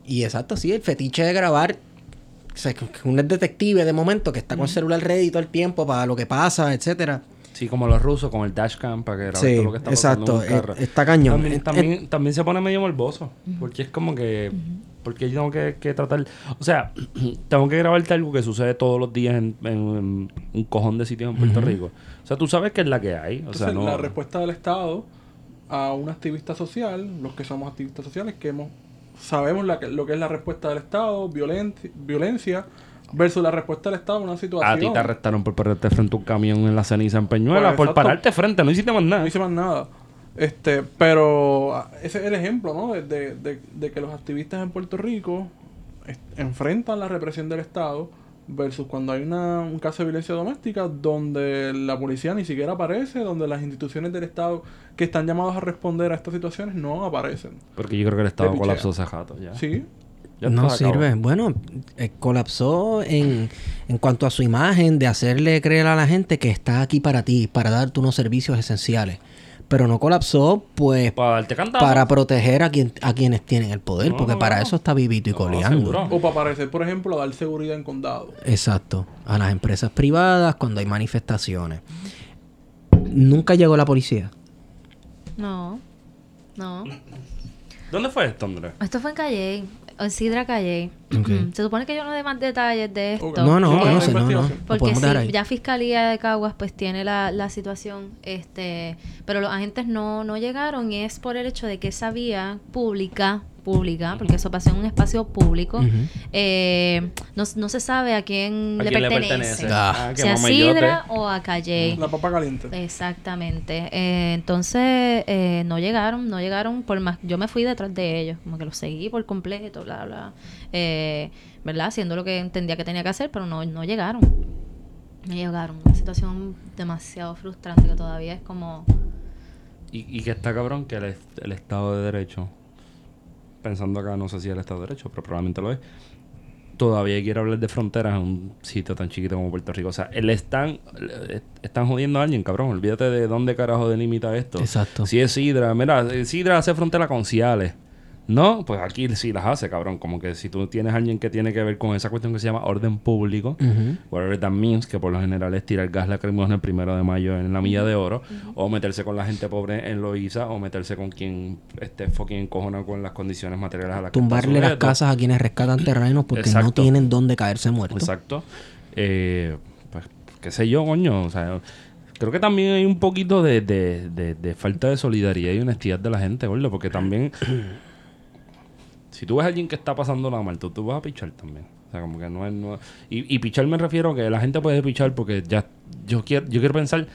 Y exacto, sí, el fetiche de grabar o sea, que uno es detective de momento que está con el celular ready todo el tiempo para lo que pasa, etcétera. Sí, como los rusos con el dashcam para que graben Sí, todo lo que está pasando exacto. en un carro. Eh, está cañón. También, Eh, también, también se pone medio morboso. Porque es como que... Porque yo tengo que, que tratar... O sea, tengo que grabarte algo que sucede todos los días en, en- en un cojón de sitios en Puerto Rico. O sea, tú sabes que es la que hay. O Entonces, sea, no... la respuesta del Estado a un activista social, los que somos activistas sociales, que hemos sabemos la que- lo que es la respuesta del Estado, violencia, violencia versus la respuesta del Estado a una situación. A ti te arrestaron por pararte frente a un camión en la ceniza en Peñuela. Pues, por exacto. pararte frente. No hiciste más nada. No hice más nada. Este, pero ah, ese es el ejemplo, ¿no? De, de- de- de que los activistas en Puerto Rico enfrentan la represión del Estado versus cuando hay una, un caso de violencia doméstica donde la policía ni siquiera aparece, donde las instituciones del Estado que están llamadas a responder a estas situaciones no aparecen. Porque yo creo que el Estado colapsó hace rato ya. Sí, Ya no acabó. sirve. Bueno, eh, colapsó en, en cuanto a su imagen de hacerle creer a la gente que está aquí para ti, para darte unos servicios esenciales. Pero no colapsó, pues, Para para proteger a, quien, a quienes tienen el poder, No, porque no, para no. eso está vivito y No, coleando. seguro. o para aparecer, por ejemplo, a dar seguridad en condado. Exacto. A las empresas privadas cuando hay manifestaciones. Nunca llegó la policía. No. No. ¿Dónde fue esto, Andrés? Esto fue en Calle, Sidra Calle. Se supone que yo no dé más detalles de esto. No, no, Sí, no sé, no, no. Porque sí, ya Fiscalía de Caguas pues tiene la, la situación, este, pero los agentes no, no llegaron y es por el hecho de que esa vía pública, pública, porque eso pasó en un espacio público, eh, no, no se sabe a quién, ¿A le, quién le pertenece. pertenece? Ah. qué Si a mamayote. Sidra o a Calle. La papa caliente. Exactamente. Eh, entonces, eh, no llegaron, no llegaron por más. Yo me fui detrás de ellos, como que los seguí por completo, bla, bla. Eh, ¿Verdad? Haciendo lo que entendía que tenía que hacer, pero no, no llegaron. No llegaron. Una situación demasiado frustrante que todavía es como. Y, y que está cabrón que el, el Estado de Derecho, pensando acá, no sé si el Estado de Derecho, pero probablemente lo es, todavía quiere hablar de fronteras en un sitio tan chiquito como Puerto Rico. O sea, le están, le- están jodiendo a alguien, cabrón. Olvídate de dónde carajo delimita esto. Exacto. Si es Sidra, mira, Sidra hace frontera con Ciales. No, pues aquí sí las hace, cabrón. Como que si tú tienes a alguien que tiene que ver con esa cuestión que se llama orden público, Ujú. whatever that means, que por lo general es tirar gas lacrimógeno el primero de mayo en la milla de oro, o meterse con la gente pobre en Loíza, o meterse con quien esté fucking encojonado con las condiciones materiales a las que Tumbarle las sujeto. casas a quienes rescatan terrenos porque no tienen dónde caerse muertos. Exacto. Eh, pues, qué sé yo, coño. O sea, creo que también hay un poquito de, de- de- de falta de solidaridad y honestidad de la gente, gordo, porque también. Si tú ves a alguien que está pasando la mal, tú, tú vas a pichar también. O sea, como que no es. no- y, y pichar me refiero a que la gente puede pichar porque ya. Yo quiero, yo quiero pensar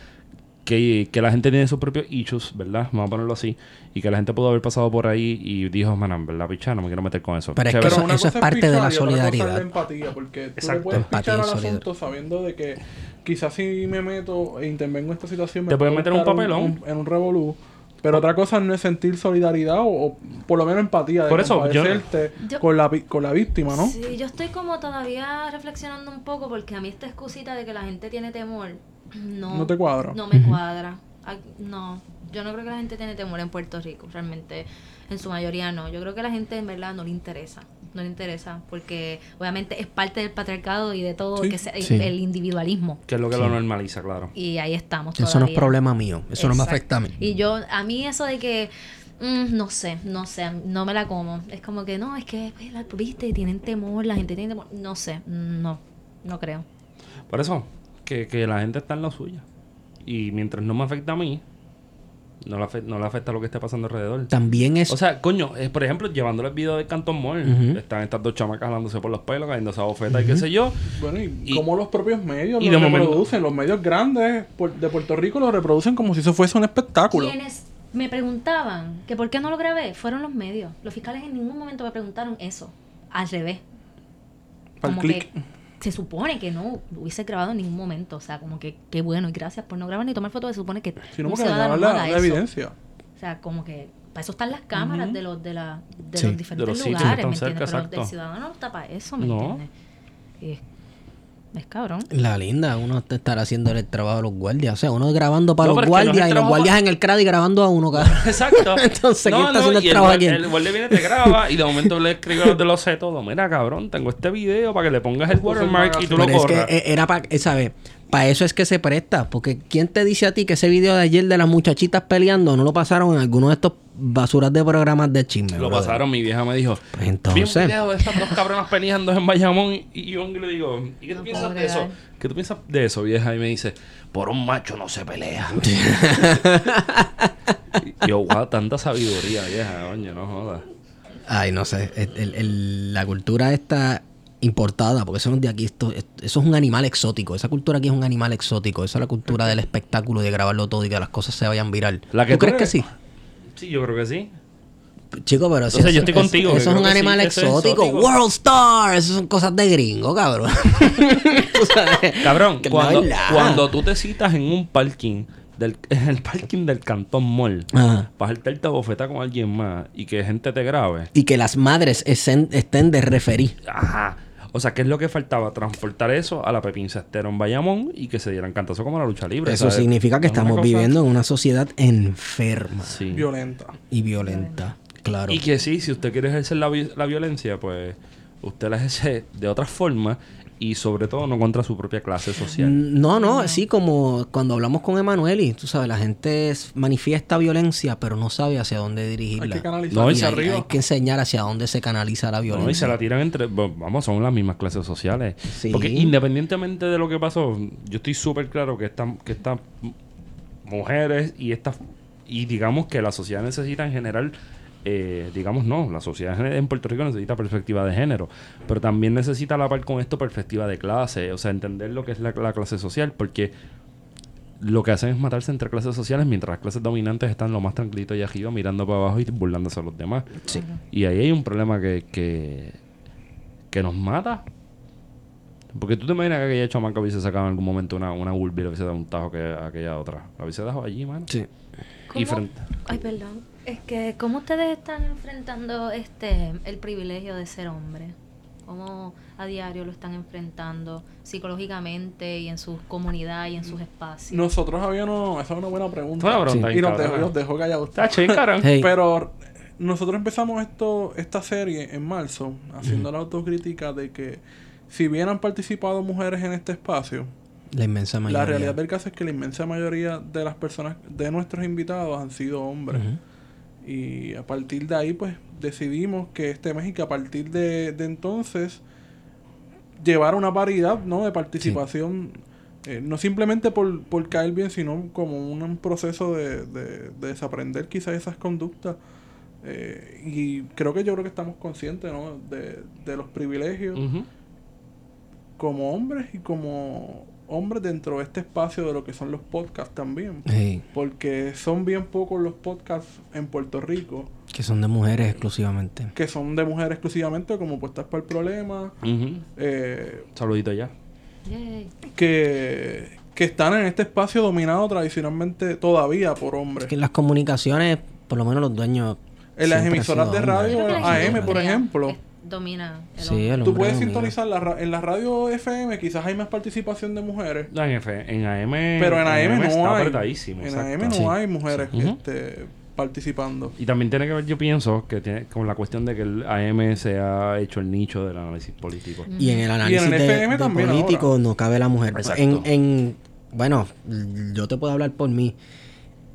que, que la gente tiene sus propios issues, ¿verdad? Vamos a ponerlo así. Y que la gente pudo haber pasado por ahí y dijo, man, verdad, pichar, no me quiero meter con eso. Pero es que eso- eso es parte de la cosa es solidaridad. la empatía, porque tú Exacto. le puedes Empatía pichar al solidaridad. asunto sabiendo de que quizás si me meto e intervengo en esta situación me Te puedes meter un papelón. un- en un revolú. Pero otra cosa no es sentir solidaridad o, o por lo menos empatía de Por eso, yo- con, la, con la víctima, ¿no? Sí, yo estoy como todavía reflexionando un poco porque a mí esta excusita de que la gente tiene temor no, No te cuadra. No me cuadra. No, yo no creo que la gente tiene temor en Puerto Rico, realmente. En su mayoría no. Yo creo que la gente en verdad no le interesa. No le interesa porque obviamente es parte del patriarcado y de todo Sí. que se- Sí. el individualismo. Que es lo que lo normaliza, claro. Y ahí estamos. Eso no es todavía. problema mío. Eso no me afecta a mí. Y yo, a mí eso de que, mm, no sé, no sé, no me la como. Es como que, no, es que, pues, la- viste, tienen temor, la gente tiene temor. No sé, no, no creo. Por eso, que, que la gente está en lo suya. Y mientras no me afecta a mí, No le, afecta, no le afecta lo que esté pasando alrededor. También es... O sea, coño, es, por ejemplo, llevándole el video de Canton Mall, están estas dos chamacas jalándose por los pelos, cayéndose a bofeta y qué sé yo. Bueno, y, Y- como los propios medios y lo de momento- reproducen, los medios grandes por- de Puerto Rico lo reproducen como si eso fuese un espectáculo. Quienes me preguntaban que por qué no lo grabé fueron los medios. Los fiscales en ningún momento me preguntaron eso. Al revés. Para el Como click. que se supone que no lo hubiese grabado en ningún momento. O sea, como que qué bueno y gracias por no grabar ni tomar fotos. Se supone que Si no, no porque se va a dar la, la evidencia. O sea, como que para eso están las cámaras de los de, la, de Sí. los diferentes De los sitios lugares, ¿me entiendes? cerca, Pero el ciudadano no está para eso, ¿me No. entiendes? Y es, es cabrón. La linda, uno te estará haciendo el trabajo a los guardias. O sea, uno grabando para No, los que no guardias el y los guardias en el CRAD y grabando a uno, cabrón. Exacto. Entonces, ¿quién está haciendo el y trabajo aquí? El guardia viene, te graba y de momento le escribe a los de los C todo. Mira, cabrón, tengo este video para que le pongas el watermark y tú lo es que corras. eh, era para, ¿sabes? Para eso es que se presta. Porque ¿quién te dice a ti que ese video de ayer de las muchachitas peleando no lo pasaron en alguno de estos basuras de programas de chisme? Lo brother? pasaron, mi vieja me dijo. Pues Vi un entonces. video de estas dos cabronas peleando en Bayamón y, y yo le digo, ¿y qué tú No piensas de eso? ¿Qué tú piensas de eso, vieja? Y me dice, por un macho no se pelea. y yo, wow, tanta sabiduría, vieja, coño, no jodas. Ay, no sé. el- el- el- la cultura está importada, porque eso no es de aquí. Esto, eso es un animal exótico. Esa cultura aquí es un animal exótico. Esa es la cultura del espectáculo, de grabarlo todo y que las cosas se vayan viral. La que ¿Tú tú crees que sí? Sí, yo creo que sí. Chico, pero Entonces, yo estoy eso- contigo, Eso es un sí, animal eso es exótico. exótico. World Star. Eso son cosas de gringo, cabrón. Cabrón, cuando, no cuando tú te citas en un parking, del, en el parking del Cantón Mall, Ajá. para saltarte a bofeta con alguien más y que gente te grabe. Y que las madres estén, estén de referí. Ajá. O sea, ¿qué es lo que faltaba? Transportar eso a la Pepín Cestero en Bayamón y que se dieran cantazos como la lucha libre. Eso ¿sabes? significa que Es estamos cosa- viviendo en una sociedad enferma Sí. Violenta. y violenta. Claro. Y que sí, si usted quiere ejercer la, vi- la violencia, pues usted la ejerce de otra forma y sobre todo no contra su propia clase social. Mm, No, no, así como cuando hablamos con Emanuel y tú sabes, la gente es- manifiesta violencia, pero no sabe hacia dónde dirigirla. Hay que canalizar No, y Y hacia hay, arriba. hay que enseñar hacia dónde se canaliza la ¿no? Y se violencia. la tiran entre... Vamos, son las mismas clases sociales. Sí. Porque independientemente de lo que pasó, yo estoy súper claro que estas que estas mujeres y estas... Y digamos que la sociedad necesita en general... eh, digamos no, la sociedad en Puerto Rico necesita perspectiva de género, pero también necesita a la par con esto perspectiva de clase, o sea, entender lo que es la, la clase social, porque lo que hacen es matarse entre clases sociales mientras las clases dominantes están lo más tranquilitos y arriba mirando para abajo y burlándose a los demás. Sí. Y ahí hay un problema que, que, que nos mata. Porque tú te imaginas que aquella chamaca hubiese sacado en algún momento una, una y le hubiese dado un tajo que a aquella otra. La hubiese dejado allí, mano. Sí. Y ¿Cómo? frente. Ay, perdón. Es que, ¿cómo ustedes están enfrentando este el privilegio de ser hombre? ¿Cómo a diario lo están enfrentando psicológicamente y en su comunidad y en sus espacios? Nosotros habíamos... Esa es una buena pregunta. Fue una pregunta Y nos dejó, nos dejó callados. Hey. Pero nosotros empezamos esto esta serie en marzo, haciendo la autocrítica de que si bien han participado mujeres en este espacio, La inmensa mayoría. la realidad del caso es que la inmensa mayoría de las personas, de nuestros invitados, han sido hombres. Y a partir de ahí, pues, decidimos que este mes y que a partir de, de entonces llevar una paridad, ¿no? De participación, eh, no simplemente por, por caer bien, sino como un, proceso de, de- de desaprender quizás esas conductas. Eh, y creo que yo creo que estamos conscientes, ¿no? De, de los privilegios como hombres y como hombres dentro de este espacio de lo que son los podcasts también. Porque son bien pocos los podcasts en Puerto Rico que son de mujeres exclusivamente. que son de mujeres exclusivamente, como Puestas para el Problema, eh, Saludito ya. Yay. que, que están en este espacio dominado tradicionalmente todavía por Es hombres. que en las comunicaciones, por lo menos los dueños. En las emisoras de radio, que AM, por ejemplo. Domina el Sí, el Tú puedes domina. sintonizar la ra- en la radio FM, quizás hay más participación de mujeres. No, en, F, en AM. Pero en AM, no está hay. apretadísimo. En exacto. AM no Sí. hay mujeres este, participando. Y también tiene que ver, yo pienso, que tiene con la cuestión de que el AM se ha hecho el nicho del análisis político. Y en el análisis el de, FM de también político ahora. no cabe la mujer. Exacto. En, en, bueno, yo te puedo hablar por mí.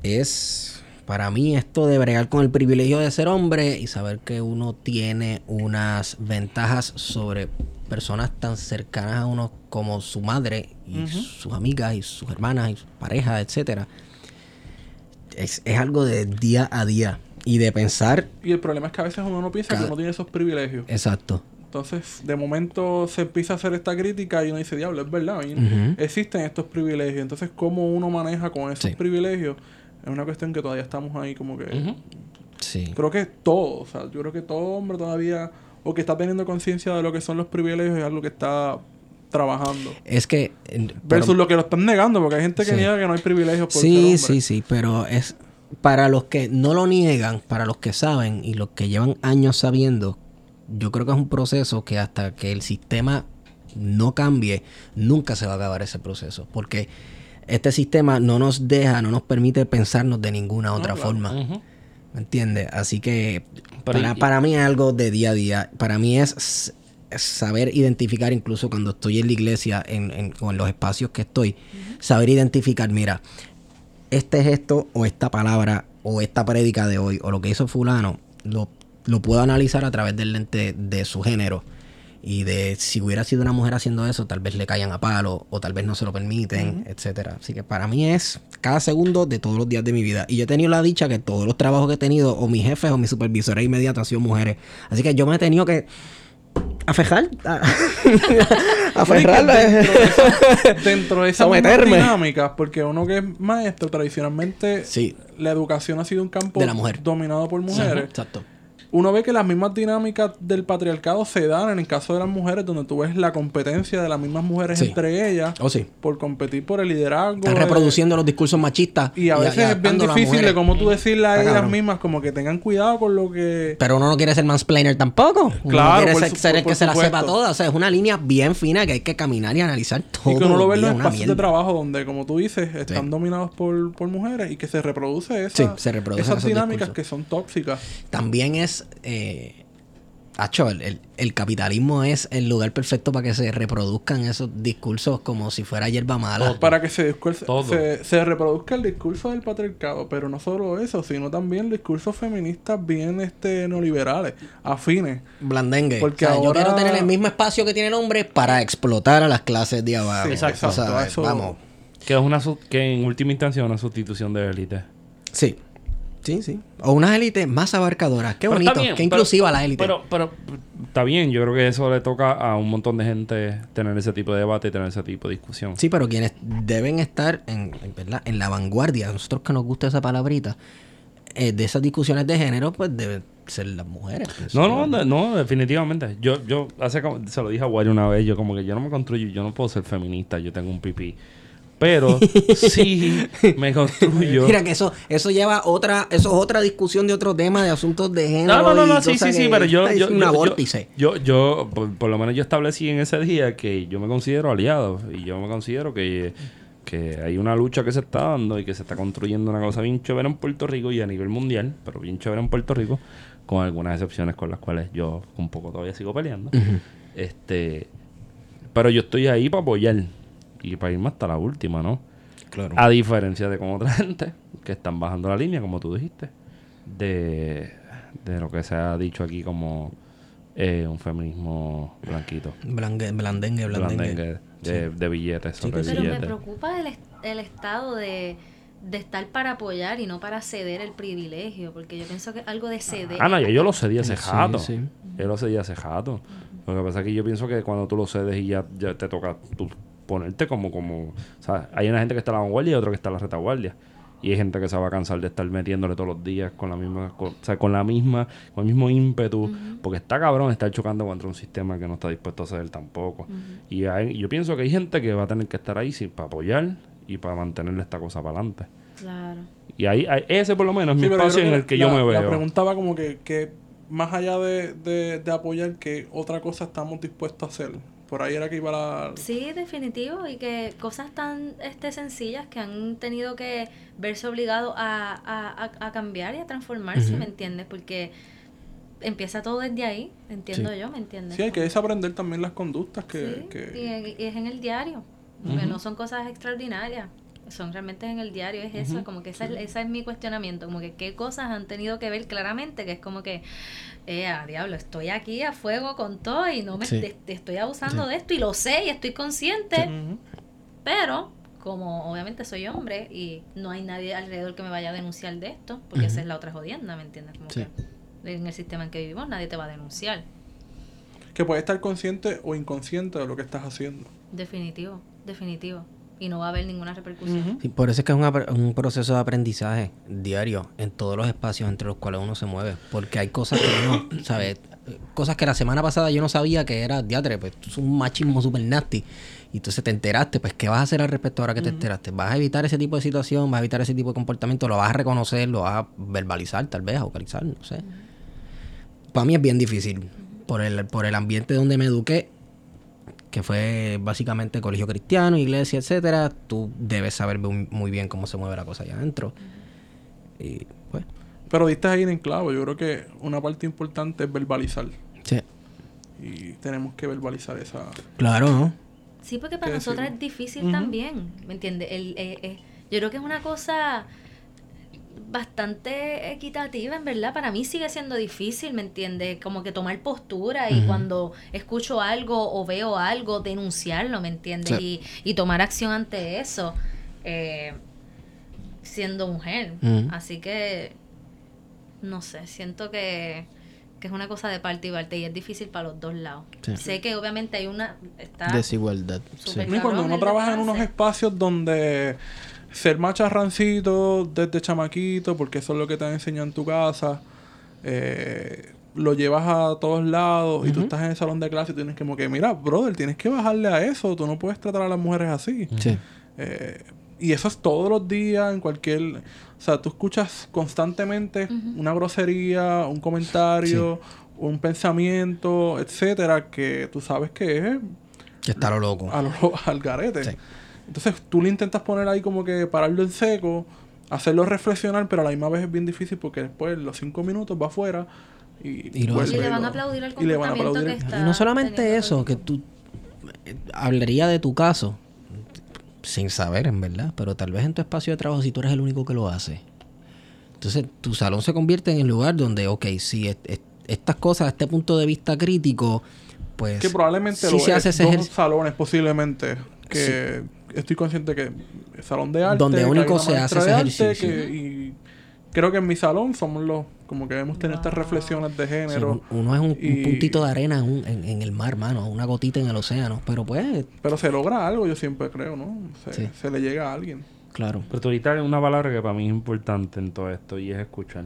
Es para mí esto de bregar con el privilegio de ser hombre y saber que uno tiene unas ventajas sobre personas tan cercanas a uno como su madre y sus amigas y sus hermanas y sus parejas, etcétera. es, es algo de día a día y de pensar. Y el problema es que a veces uno no piensa que uno tiene esos privilegios. Exacto. Entonces, de momento se empieza a hacer esta crítica y uno dice, diablo, es verdad, existen estos privilegios. Entonces, ¿cómo uno maneja con esos Sí. privilegios? Es una cuestión que todavía estamos ahí como que... Sí. Creo que todo, o sea, yo creo que todo hombre todavía, o que está teniendo conciencia de lo que son los privilegios, es algo que está trabajando. Es que. Versus lo que lo están negando, porque hay gente que Sí. niega que no hay privilegios por ser Sí, hombre. sí, sí, pero es para los que no lo niegan, para los que saben y los que llevan años sabiendo, yo creo que es un proceso que hasta que el sistema no cambie, nunca se va a acabar ese proceso, porque este sistema no nos deja, no nos permite pensarnos de ninguna otra claro. forma. ¿Me entiendes? Así que Pero para, y- para mí es algo de día a día. Para mí es, saber identificar, incluso cuando estoy en la iglesia en, en- o en los espacios que estoy, saber identificar, mira, este es esto o esta palabra o esta prédica de hoy o lo que hizo fulano, lo, lo puedo analizar a través del lente de su género. Y de si hubiera sido una mujer haciendo eso, tal vez le caigan a palo o tal vez no se lo permiten, etcétera. Así que para mí es cada segundo de todos los días de mi vida. Y yo he tenido la dicha que todos los trabajos que he tenido, o mis jefes o mis supervisores inmediatos han sido mujeres. Así que yo me he tenido que afejar, a, aferrar. Dentro de esa- Dentro de Someterme. dinámicas, porque uno que es maestro, tradicionalmente, Sí. la educación ha sido un campo De la mujer. dominado por mujeres. Exacto. Uno ve que las mismas dinámicas del patriarcado se dan en el caso de las mujeres, donde tú ves la competencia de las mismas mujeres Sí. entre ellas Oh, sí. por competir por el liderazgo. Están de- reproduciendo los discursos machistas. Y a veces es bien difícil de cómo tú decirle a ellas mismas como que tengan cuidado con lo que... Pero uno no quiere ser mansplainer tampoco. Uno Claro, no quiere por ser, el que se la sepa toda. O sea, es una línea bien fina que hay que caminar y analizar todo. Y que uno lo ve en los espacios de trabajo donde, como tú dices, están dominados por, por mujeres y que se reproduce esa, Sí, se reproducen esas dinámicas discursos. que son tóxicas. También es. Eh, Acho, el, el- el capitalismo es el lugar perfecto para que se reproduzcan esos discursos como si fuera hierba mala. Para que se, discurse- se, se reproduzca el discurso del patriarcado, pero no solo eso, sino también discursos feministas bien este neoliberales, afines. Blandengue. Porque O sea, Yo quiero tener el mismo espacio que tiene el hombre para explotar a las clases de abajo. Sí, exacto. O sea, Eso- Vamos. Que es una que en última instancia es una sustitución de élite. Sí. Sí, sí. O unas élites más abarcadoras. Qué bonito. bien, Qué pero- inclusiva la élite. Pero, pero está bien, yo creo que eso le toca a un montón de gente tener ese tipo de debate y tener ese tipo de discusión. Sí, pero quienes deben estar en, en, ¿verdad? en la vanguardia, a nosotros que nos gusta esa palabrita, eh, de esas discusiones de género, pues deben ser las mujeres. No, no, no, no, definitivamente. Yo, yo, hace como, se lo dije a Wally una vez, yo como que yo no me construyo, yo no puedo ser feminista, yo tengo un pipí. Pero sí me construyo. Mira que eso, eso lleva otra, eso es otra discusión de otro tema de asuntos de género. No, no, no, no, sí, sí, sí, pero yo, es yo, una yo, vórtice. yo, yo, por, por lo menos yo establecí en ese día que yo me considero aliado y yo me considero que, que hay una lucha que se está dando y que se está construyendo una cosa bien chévere en Puerto Rico y a nivel mundial, pero bien chévere en Puerto Rico, con algunas excepciones con las cuales yo un poco todavía sigo peleando. Este, pero yo estoy ahí para apoyar y para irme hasta la última, ¿no? Claro. A diferencia de con otra gente que están bajando la línea, como tú dijiste, de, de lo que se ha dicho aquí como eh, un feminismo blanquito. Blangue- blandengue, blandengue. Blandengue, de, de billetes sobre Sí, Pero me billetes. preocupa el, est- el estado de, de estar para apoyar y no para ceder el privilegio, porque yo pienso que algo de ceder. Ah, no, yo, yo lo cedí hace Sí, jato. sí. Yo lo cedí hace jato. Lo que pasa es que yo pienso que cuando tú lo cedes y ya, ya te toca tú ponerte como, como, o sea, hay una gente que está a la vanguardia y otra que está a la retaguardia. Y hay gente que se va a cansar de estar metiéndole todos los días con la misma, con, o sea, con la misma, con el mismo ímpetu, porque está cabrón estar chocando contra un sistema que no está dispuesto a ceder tampoco. Y hay- yo pienso que hay gente que va a tener que estar ahí sí, para apoyar y para mantenerle esta cosa para adelante. Claro. Y ahí, ahí- ese por lo menos es mi Sí, espacio en el que la- yo me La veo. pregunta va como que, que más allá de, de, de apoyar, que otra cosa estamos dispuestos a hacer? Por ahí era que iba la... Sí, definitivo. Y que cosas tan este, sencillas que han tenido que verse obligados a, a, a- a cambiar y a transformarse, ¿me entiendes? Porque empieza todo desde ahí, entiendo yo, ¿me entiendes? Sí, hay que desaprender también las conductas que... Sí, que- y, es en el diario, que no son cosas extraordinarias, son realmente en el diario, es eso, como que esa es, ese es mi cuestionamiento, como que qué cosas han tenido que ver claramente, que es como que, eh, a diablo, estoy aquí a fuego con todo y no me Sí. te- te estoy abusando de esto y lo sé y estoy consciente, pero como obviamente soy hombre y no hay nadie alrededor que me vaya a denunciar de esto, porque esa es la otra jodienda, ¿me entiendes? Como Sí. que en el sistema en que vivimos nadie te va a denunciar. Que puedes estar consciente o inconsciente de lo que estás haciendo. Definitivo, definitivo. Y no va a haber ninguna repercusión. Sí, por eso es que es un, un proceso de aprendizaje diario en todos los espacios entre los cuales uno se mueve. Porque hay cosas que uno, ¿sabes? Cosas que la semana pasada yo no sabía que era diatre, pues es un machismo super nasty. Y entonces te enteraste, pues ¿qué vas a hacer al respecto ahora que te enteraste? ¿Vas a evitar ese tipo de situación? ¿Vas a evitar ese tipo de comportamiento? ¿Lo vas a reconocer? ¿Lo vas a verbalizar tal vez? ¿A vocalizar? No sé. Para mí es bien difícil. Por el, por el ambiente donde me eduqué, que fue básicamente colegio cristiano, iglesia, etcétera, tú debes saber muy, bien cómo se mueve la cosa allá adentro. Y pues, Pero diste ahí en clavo. Yo creo que una parte importante es verbalizar. sí. Y tenemos que verbalizar esa... Claro, ¿no? Sí, porque para ¿Qué nosotras decirlo? es difícil también, ¿me entiendes? El, eh, eh, yo creo que es una cosa bastante equitativa, en verdad. Para mí sigue siendo difícil, ¿me entiendes? Como que tomar postura y cuando escucho algo o veo algo, denunciarlo, ¿me entiendes? Sí. Y, y tomar acción ante eso, eh, siendo mujer. Así que, no sé, siento que, que es una cosa de parte y parte y es difícil para los dos lados. Sí. Sé que obviamente hay una... Está, Desigualdad. Sí. Y cuando uno trabaja en unos espacios donde ser macharrancito desde chamaquito, porque eso es lo que te han enseñado en tu casa, eh, lo llevas a todos lados y tú estás en el salón de clase y tienes como que, mira, brother, tienes que bajarle a eso, tú no puedes tratar a las mujeres así. Sí. Eh, y eso es todos los días, en cualquier... O sea, tú escuchas constantemente una grosería, un comentario, un pensamiento, etcétera, que tú sabes que es Que está lo loco. a lo, al garete. Sí. Entonces tú le intentas poner ahí como que pararlo en seco, hacerlo reflexionar, pero a la misma vez es bien difícil porque después los cinco minutos va afuera y, Y lo vuelve Y le y van a aplaudir al y le van a comportamiento aplaudir. que Y está no solamente eso, que tú eh, hablaría de tu caso sin saber, en verdad, pero tal vez en tu espacio de trabajo si tú eres el único que lo hace. Entonces, tu salón se convierte en el lugar donde, ok, si es- es- estas cosas, este punto de vista crítico, pues Que probablemente sí lo se es, hace ese dos salones posiblemente que estoy consciente que el salón de arte Donde único se hace ese de arte, ejercicio. que- y creo que en mi salón somos los como que debemos tener estas reflexiones de género un- uno es un, puntito de arena en, un- en- en el mar, mano, una gotita en el océano. Pero pues, pero se logra algo yo siempre creo no se, Sí. se le llega a alguien claro. Pero tú ahorita una palabra que para mí es importante en todo esto y es escuchar.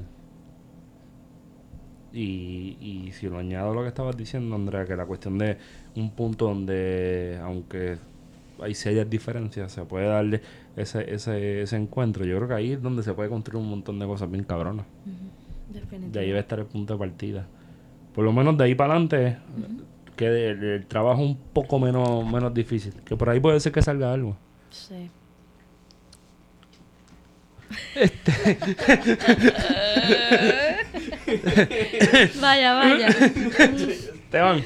Y, y si lo añado a lo que estabas diciendo, Andrea, que la cuestión de un punto donde, aunque hay serias diferencias, se puede darle ese, ese, ese encuentro. Yo creo que ahí es donde se puede construir un montón de cosas bien cabronas. Definitivo. De ahí va a estar el punto de partida. Por lo menos de ahí para adelante, que el, el trabajo un poco menos, menos difícil. Que por ahí puede ser que salga algo. Sí. vaya, vaya. Esteban.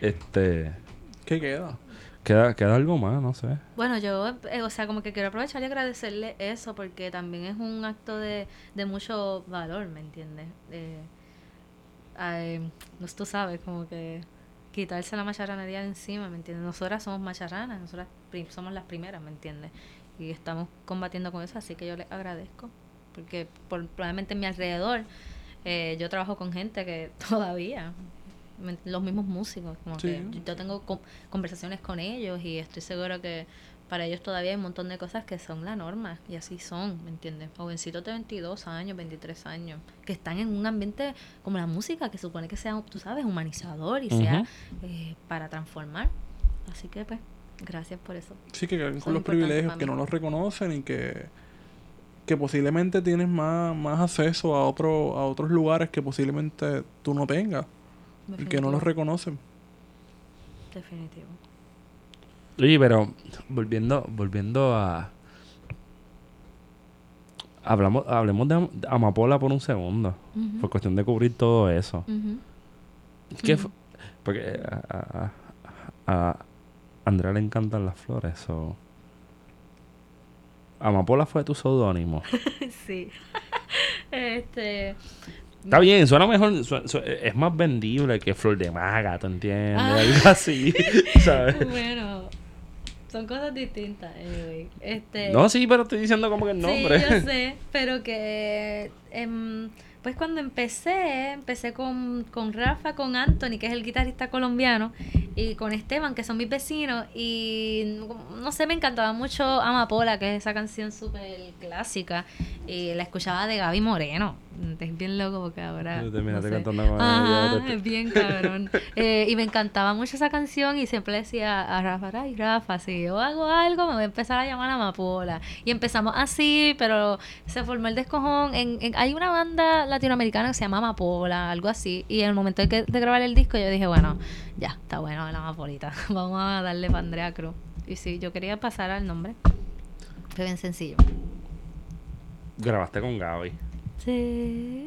Este. ¿Qué queda? Queda, queda algo más, no sé. Bueno, yo, eh, o sea, como que quiero aprovechar y agradecerle eso porque también es un acto de, de mucho valor, ¿me entiendes? Eh, ay, tú sabes, como que quitarse la macharranería de encima, ¿me entiendes? Nosotras somos macharranas, nosotras somos las primeras, ¿me entiendes? Y estamos combatiendo con eso, así que yo les agradezco. Porque por, probablemente en mi alrededor eh, yo trabajo con gente que todavía, los mismos músicos, como Sí. que yo tengo co- conversaciones con ellos y estoy seguro que para ellos todavía hay un montón de cosas que son la norma y así son, ¿me entiendes? Jovencitos de 22 años, 23 años, que están en un ambiente como la música, que supone que sea, tú sabes, humanizador y sea eh, para transformar. Así que pues, gracias por eso. Sí, que con los privilegios, que no los reconocen y que, que posiblemente tienes más, más acceso a, otro, a otros lugares que posiblemente tú no tengas y que no los Definitivo. reconocen. Definitivo. Oye, pero volviendo, volviendo a. Hablamos, hablemos de Am- de Amapola por un segundo. Por cuestión de cubrir todo eso. Ujú. ¿Qué Ujú. fu- Porque a, a, a- a Andrea le encantan las flores. o Amapola fue tu seudónimo. sí. este. Está bien, suena mejor, su- su- es más vendible que Flor de Maga, ¿te entiendes? Ah. Algo así, ¿sabes? Bueno, Son cosas distintas, anyway. Este, No, sí, pero estoy diciendo como que el nombre. Sí, yo sé, pero que em, pues cuando empecé, empecé con, con Rafa, con Anthony, que es el guitarrista colombiano, y con Esteban, que son mis vecinos, y no sé, me encantaba mucho Amapola, que es esa canción súper clásica, y la escuchaba de Gaby Moreno. Es bien loco porque ahora... Terminaste no sé. cantando con ella, te- es bien cabrón. Eh, y me encantaba mucho esa canción y siempre decía a Rafa, ay Rafa, si yo hago algo me voy a empezar a llamar Amapola. Y empezamos así, pero se formó el descojón. En, en- hay una banda latinoamericana que se llama Amapola, algo así. Y en el momento de, que, de grabar el disco yo dije, bueno, ya, está bueno la Amapolita. Vamos a darle para Andrea Cruz. Y sí, yo quería pasar al nombre. Fue bien sencillo. Grabaste con Gaby. Sí.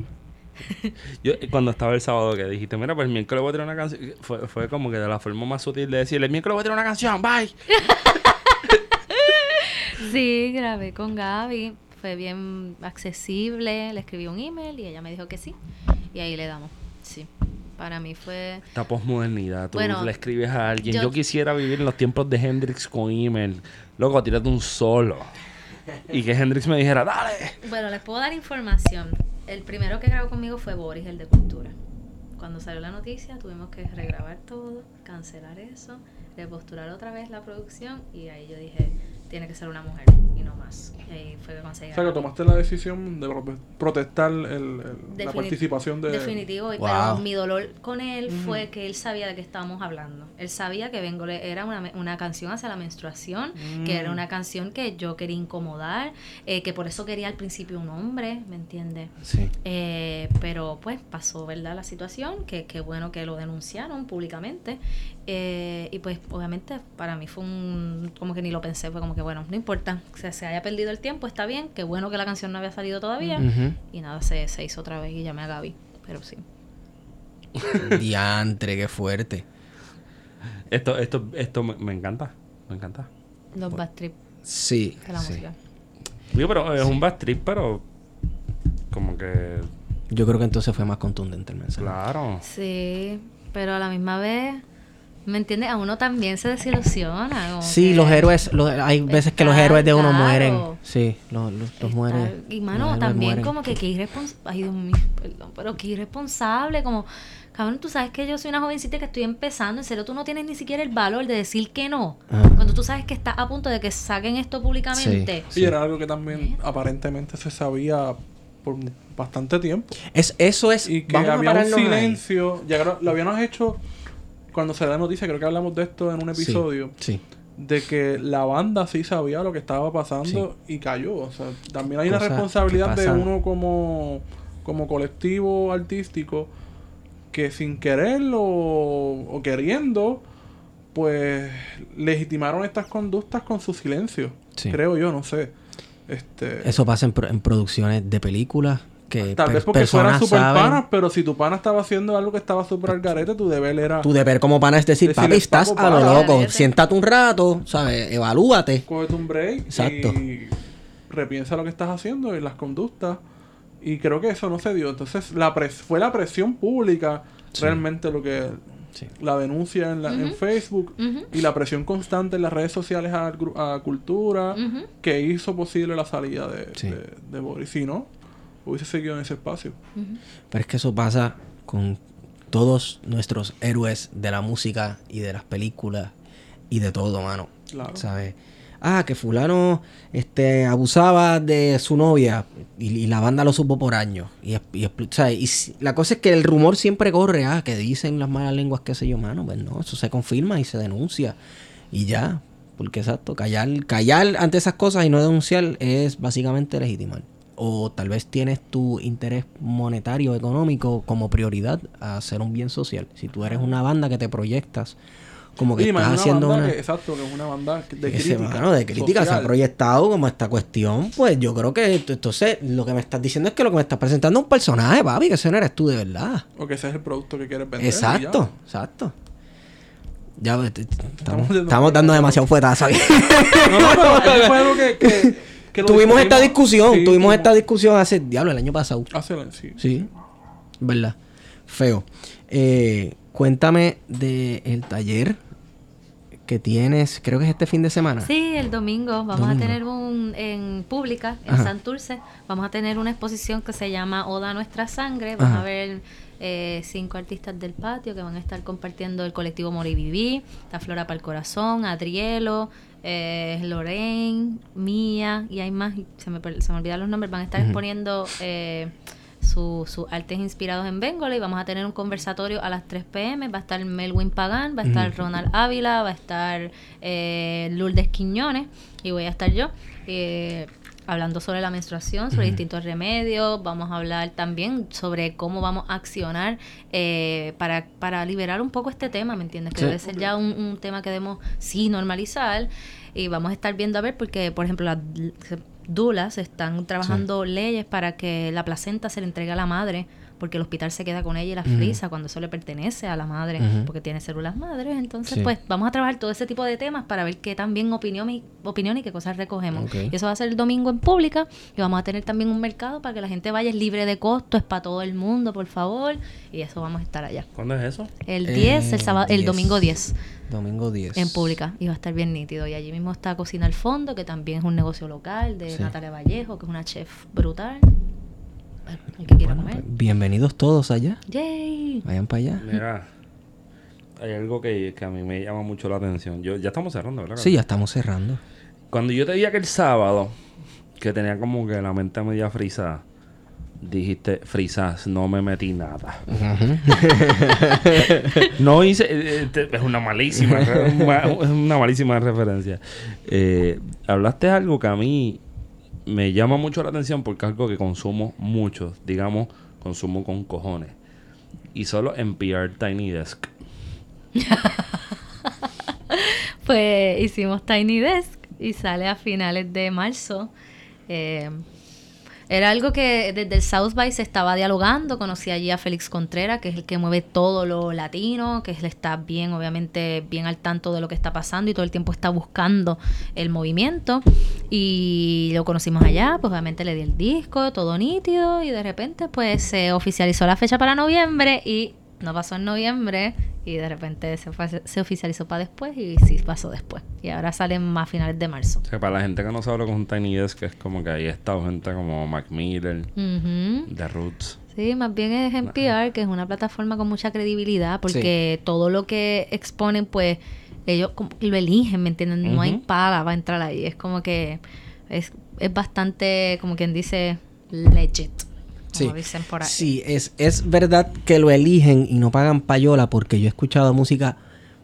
Yo, cuando estaba el sábado que dijiste, mira, pues el miércoles voy a tirar una canción, fue, fue como que de la forma más sutil de decirle, el miércoles voy a tirar una canción, bye. Sí, grabé con Gaby. Fue bien accesible. Le escribí un email y ella me dijo que sí. Y ahí le damos. Sí. Para mí fue. Esta posmodernidad, tú Bueno, le escribes a alguien, yo, yo- quisiera vivir en los tiempos de Hendrix con email. Loco, tírate un solo. Y que Hendrix me dijera, dale. Bueno, les puedo dar información. El primero que grabó conmigo fue Boris, el de Cultura. Cuando salió la noticia, tuvimos que regrabar todo, cancelar eso, repostular otra vez la producción. Y ahí yo dije, tiene que ser una mujer y no más. Y ahí fue que conseguí. O sea, que tomaste la decisión de pro- protestar el- el- la participación de... Definitivo, y- Wow. pero mi dolor con él fue que él sabía de qué estábamos hablando. Él sabía que Vengo le- era una, una canción hacia la menstruación, que era una canción que yo quería incomodar, eh, que por eso quería al principio un hombre, ¿me entiendes? Sí. Eh, pero pues pasó, ¿verdad? La situación, que, que bueno que lo denunciaron públicamente. eh, y pues obviamente para mí fue un, como que ni lo pensé, fue como que bueno, no importa, que se haya perdido el tiempo, está bien, qué bueno que la canción no había salido todavía. Y nada, se, se hizo otra vez y llamé a Gaby, pero sí. Diantre, qué fuerte. Esto, esto, esto me, me encanta, me encanta. Los bad trip Sí. de la sí. música. Digo, pero es un bad trip, pero como que, Yo creo que entonces fue más contundente el mensaje. claro. Sí, pero a la misma vez, ¿me entiendes? A uno también se desilusiona. Sí, que los héroes, los- hay veces que los héroes de uno claro. mueren. Sí, los, los, los está- mueren. Y mano, también mueren. como que qué irresponsable. Ay, Dios mío, perdón, pero qué irresponsable. Como, cabrón, tú sabes que yo soy una jovencita que estoy empezando. En serio, tú no tienes ni siquiera el valor de decir que no. Ajá. Cuando tú sabes que estás a punto de que saquen esto públicamente. Y era algo que también aparentemente se sabía por bastante tiempo. Es, eso es. Y que vamos a había un pararnos ahí. silencio. Ya lo habíamos hecho cuando se da la noticia, creo que hablamos de esto en un episodio. Sí. De que la banda sí sabía lo que estaba pasando y cayó. O sea, también hay una responsabilidad de uno como, como colectivo artístico que sin quererlo o, o queriendo, pues legitimaron estas conductas con su silencio. Sí. Creo yo, no sé. Este, Eso pasa en, pro- en producciones de películas que Tal vez porque fueran super saben. panas, pero si tu pana estaba haciendo algo que estaba super al garete, tu deber era Tu deber como pana es decir, papi, estás "Papo, a lo para". loco. Siéntate un rato, ¿sabes? Evalúate. cógete un break Exacto. y repiensa lo que estás haciendo y las conductas. Y creo que eso no se dio. Entonces la pres fue la presión pública Sí. realmente lo que... Sí. La denuncia en, la- en Facebook y la presión constante en las redes sociales a, a cultura que hizo posible la salida de, Sí. de, de Boris. Si no, hubiese seguido en ese espacio. Pero es que eso pasa con todos nuestros héroes de la música y de las películas y de todo, mano. Claro. ¿Sabes? Ah, que fulano este, abusaba de su novia y, y la banda lo supo por años. Y, es- y, expl- ¿sabes? y si- la cosa es que el rumor siempre corre, ah, que dicen las malas lenguas, qué sé yo, mano. Pues no, eso se confirma y se denuncia. Y ya. Porque exacto, callar, callar ante esas cosas y no denunciar es básicamente legitimar. O tal vez tienes tu interés monetario, económico como prioridad a hacer un bien social. Si tú eres una banda que te proyectas como que más estás haciendo una... que- exacto, que es una banda de Ese, crítica. mano, de crítica se ha proyectado como esta cuestión, pues yo creo que entonces lo que me estás diciendo es que lo que me estás presentando es un personaje, papi, que ese no eres tú de verdad. O que ese es el producto que quieres vender. Exacto, exacto. Ya te- estamos, Estamos dando demasiado fuetazo aquí. No, no, pero eso fue algo que, que, que lo tuvimos esta discusión, Sí, tuvimos esta discusión hace, diablo, el año pasado. Hace sí. Sí, verdad. Feo. Eh, cuéntame de el taller que tienes, creo que es este fin de semana. Sí, el domingo vamos Domingo. a tener un en pública en Ajá. Santurce, vamos a tener una exposición que se llama Oda a nuestra sangre, vamos Ajá. a ver eh, cinco artistas del patio que van a estar compartiendo el colectivo Moriviví, La Flora para el Corazón, Adrielo, eh, Lorraine, Mía y hay más, se me, se me olvidan los nombres, van a estar exponiendo eh, su- sus artes inspirados en Bengali y vamos a tener un conversatorio a las 3 pm. Va a estar Melwin Pagán, va a estar. Ronald Ávila, va a estar eh, Lourdes Quiñones y voy a estar yo. eh, hablando sobre la menstruación, sobre Ujú. distintos remedios, vamos a hablar también sobre cómo vamos a accionar eh, para, para liberar un poco este tema, ¿me entiendes? Que Sí. debe ser ya un, un tema que debemos sí normalizar y vamos a estar viendo a ver porque, por ejemplo, las dulas están trabajando leyes para que la placenta se le entregue a la madre porque el hospital se queda con ella y la frisa cuando eso le pertenece a la madre porque tiene células madres. Entonces, Sí. pues vamos a trabajar todo ese tipo de temas para ver qué también opinión y, opinión y qué cosas recogemos. Y eso va a ser el domingo en pública y vamos a tener también un mercado para que la gente vaya, es libre de costo, es para todo el mundo, por favor. Y eso vamos a estar allá. ¿Cuándo es eso? El 10, el, Eh, sábado, el 10. domingo 10 Domingo 10. en pública y va a estar bien nítido. Y allí mismo está Cocina al Fondo, que también es un negocio local de Sí. Natalia Vallejo, que es una chef brutal. El que quiera Bueno, comer. pues, bienvenidos todos allá. ¡Yay! Vayan para allá. Mira, hay algo que, que a mí me llama mucho la atención. Yo, ya estamos cerrando, ¿verdad? Sí, ya estamos cerrando. Cuando yo te vi aquel sábado, que tenía como que la mente media frisada, dijiste, frisas, no me metí nada. no hice, eh, te- es una malísima, es una malísima referencia. Eh, hablaste algo que a mí me llama mucho la atención porque es algo que consumo mucho, digamos, consumo con cojones. Y solo en PR Tiny Desk. Pues hicimos Tiny Desk y sale a finales de marzo. Eh, era algo que desde el South by se estaba dialogando. Conocí allí a Félix Contreras, que es el que mueve todo lo latino, que está bien, obviamente, bien al tanto de lo que está pasando y todo el tiempo está buscando el movimiento. Y lo conocimos allá, pues obviamente le di el disco, todo nítido, y de repente, pues se oficializó la fecha para noviembre y no pasó en noviembre y de repente se, fue- se oficializó para después y sí pasó después. Y ahora salen más a finales de marzo. O sea, para la gente que no sabe lo que es un Tiny Desk, es como que ahí está gente como Mac Miller. The Roots. Sí, más bien es NPR, que es una plataforma con mucha credibilidad, porque todo lo que exponen, pues, ellos como que lo eligen, ¿me entienden? No hay Ujú. pala para entrar ahí. Es como que es, es bastante, como quien dice, legit. Como Sí. dicen por ahí. Sí, es, es verdad que lo eligen y no pagan payola porque yo he escuchado música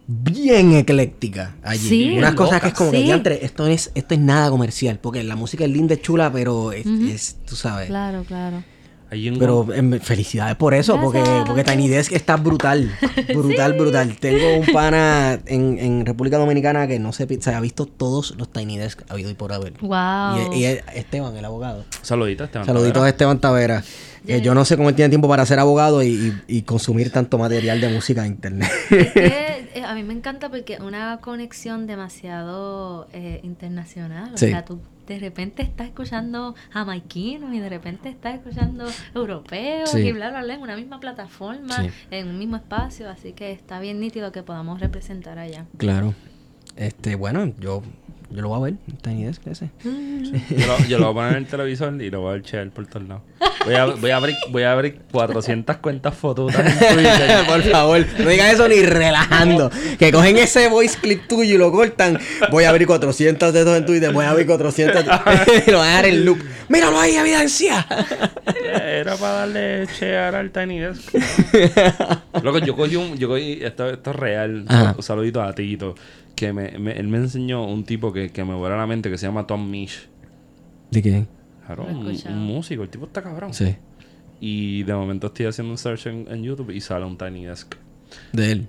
bien ecléctica allí. Sí. Unas cosas que es como que diantre, esto es, esto es nada comercial, porque la música es linda, es chula, pero es, es, tú sabes. Claro, claro. Hay un Pero em, felicidades por eso, porque, Gracias. porque Tiny Desk está brutal. Brutal, brutal. Tengo un pana en, en República Dominicana que no se, se ha visto todos los Tiny Desk habido y por haber. Wow. Y, y es Esteban, el abogado. saludito, Esteban. Saluditos a. Esteban Tavera. Que yo no sé cómo él tiene tiempo para ser abogado y, y- y consumir tanto material de música en internet. Eh, a mí me encanta porque una conexión demasiado eh, internacional. O sea, tú de repente estás escuchando jamaiquinos y de repente estás escuchando europeos Sí. y bla, bla, bla en una misma plataforma, Sí. en un mismo espacio. Así que está bien nítido que podamos representar allá. claro. Este, bueno, yo, yo lo voy a ver, Tiny Desk ese. Yo lo, yo lo voy a poner en el televisor y lo voy a share por todos lados. Voy a, voy a abrir, voy a abrir 400 cuentas fotos en Twitter. Por favor, no digas eso ni relajando. Que cogen ese voice clip tuyo y lo cortan. Voy a abrir 400 de esos en Twitter, voy a abrir 400 y lo voy a dar en loop. ¡Míralo ahí, evidencia! Era para darle share al Tiny Desk. Loco, yo cogí un... Yo cogí... Esto, esto es real. Ajá. Un saludito a Tito. Que me, me- él me enseñó un tipo que, que me vuela la mente que se llama Tom Misch. ¿De quién? Claro, un, músico. El tipo está cabrón. Sí, Y de momento estoy haciendo un search en, en YouTube y sale un Tiny Desk. de él.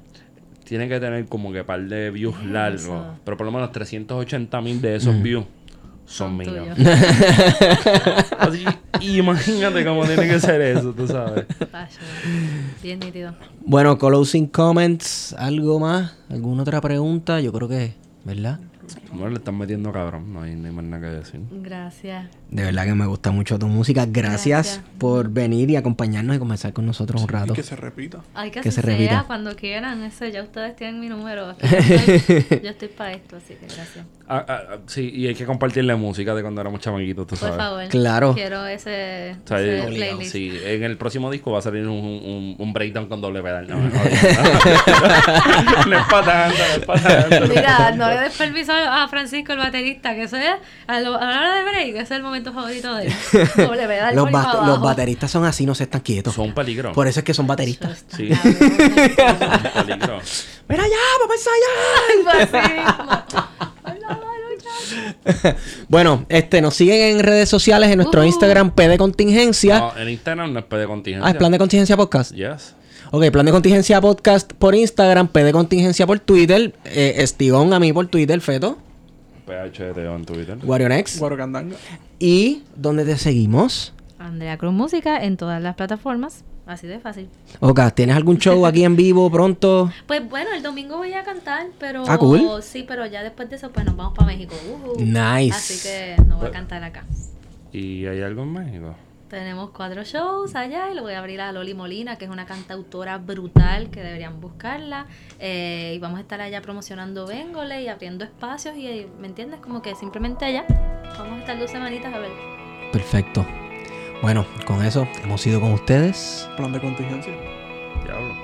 Tiene que tener como que par de views largos. Pero por lo menos 380 mil de esos views son Son míos. Así, imagínate cómo tiene que ser eso, tú sabes. Bien nítido. Bueno, closing comments, ¿algo más? ¿Alguna otra pregunta? Yo creo que, ¿verdad? Bueno, le están metiendo cabrón. No hay, no hay más nada que decir. Gracias. De verdad que me gusta mucho tu música. Gracias, Gracias. por venir y acompañarnos y conversar con nosotros un Y rato. que se repita. Ay, que, se repita. sea, cuando quieran. Ese, ya ustedes tienen mi número. Yo estoy, para esto, así que gracias. Ah, ah, ah, sí, y hay que compartir la música de cuando éramos chamaquitos, tú Por sabes. favor. Claro. Quiero ese, O sea, ese playlist. sí, en el próximo disco va a salir un, un, un breakdown con doble pedal. No, no, no, no es pa' tanto, no es pa' tanto. Mira, no le des permiso a Francisco, el baterista, que eso es, a, lo- a la hora de break, ese es el momento favorito de él. Doble pedal Los, bateristas son así, no se están quietos. Son un peligro. Por eso es que son bateristas. Sí. cabrón. Son. Mira ya, vamos a ensayar. Muchachos. Bueno, este, nos siguen en redes sociales en nuestro Ujú. Instagram P de contingencia. No, en Instagram no es P de contingencia. Ah, es plan de contingencia podcast. Yes. Ok, plan de contingencia podcast por Instagram, P de contingencia por Twitter, eh, Estigón a mí por Twitter, Feto, PHTO en Twitter. Warionex. Guarocandanga. Y ¿dónde te seguimos? Andrea Cruz Música en todas las plataformas. Así de fácil. Ok, ¿tienes algún show aquí en vivo pronto? Pues bueno, el domingo voy a cantar, pero... Ah, cool. Sí, pero ya después de eso, pues nos vamos para México. Ujú. Nice. Así que no voy a cantar acá. ¿Y hay algo en México? Tenemos cuatro shows allá y le voy a abrir a Loli Molina, que es una cantautora brutal que deberían buscarla. Eh, y vamos a estar allá promocionando Bengole y abriendo espacios y, ¿me entiendes? Como que simplemente allá. Vamos a estar dos semanitas a ver. Perfecto. Bueno, con eso hemos ido con ustedes. Plan de contingencia. Diablo.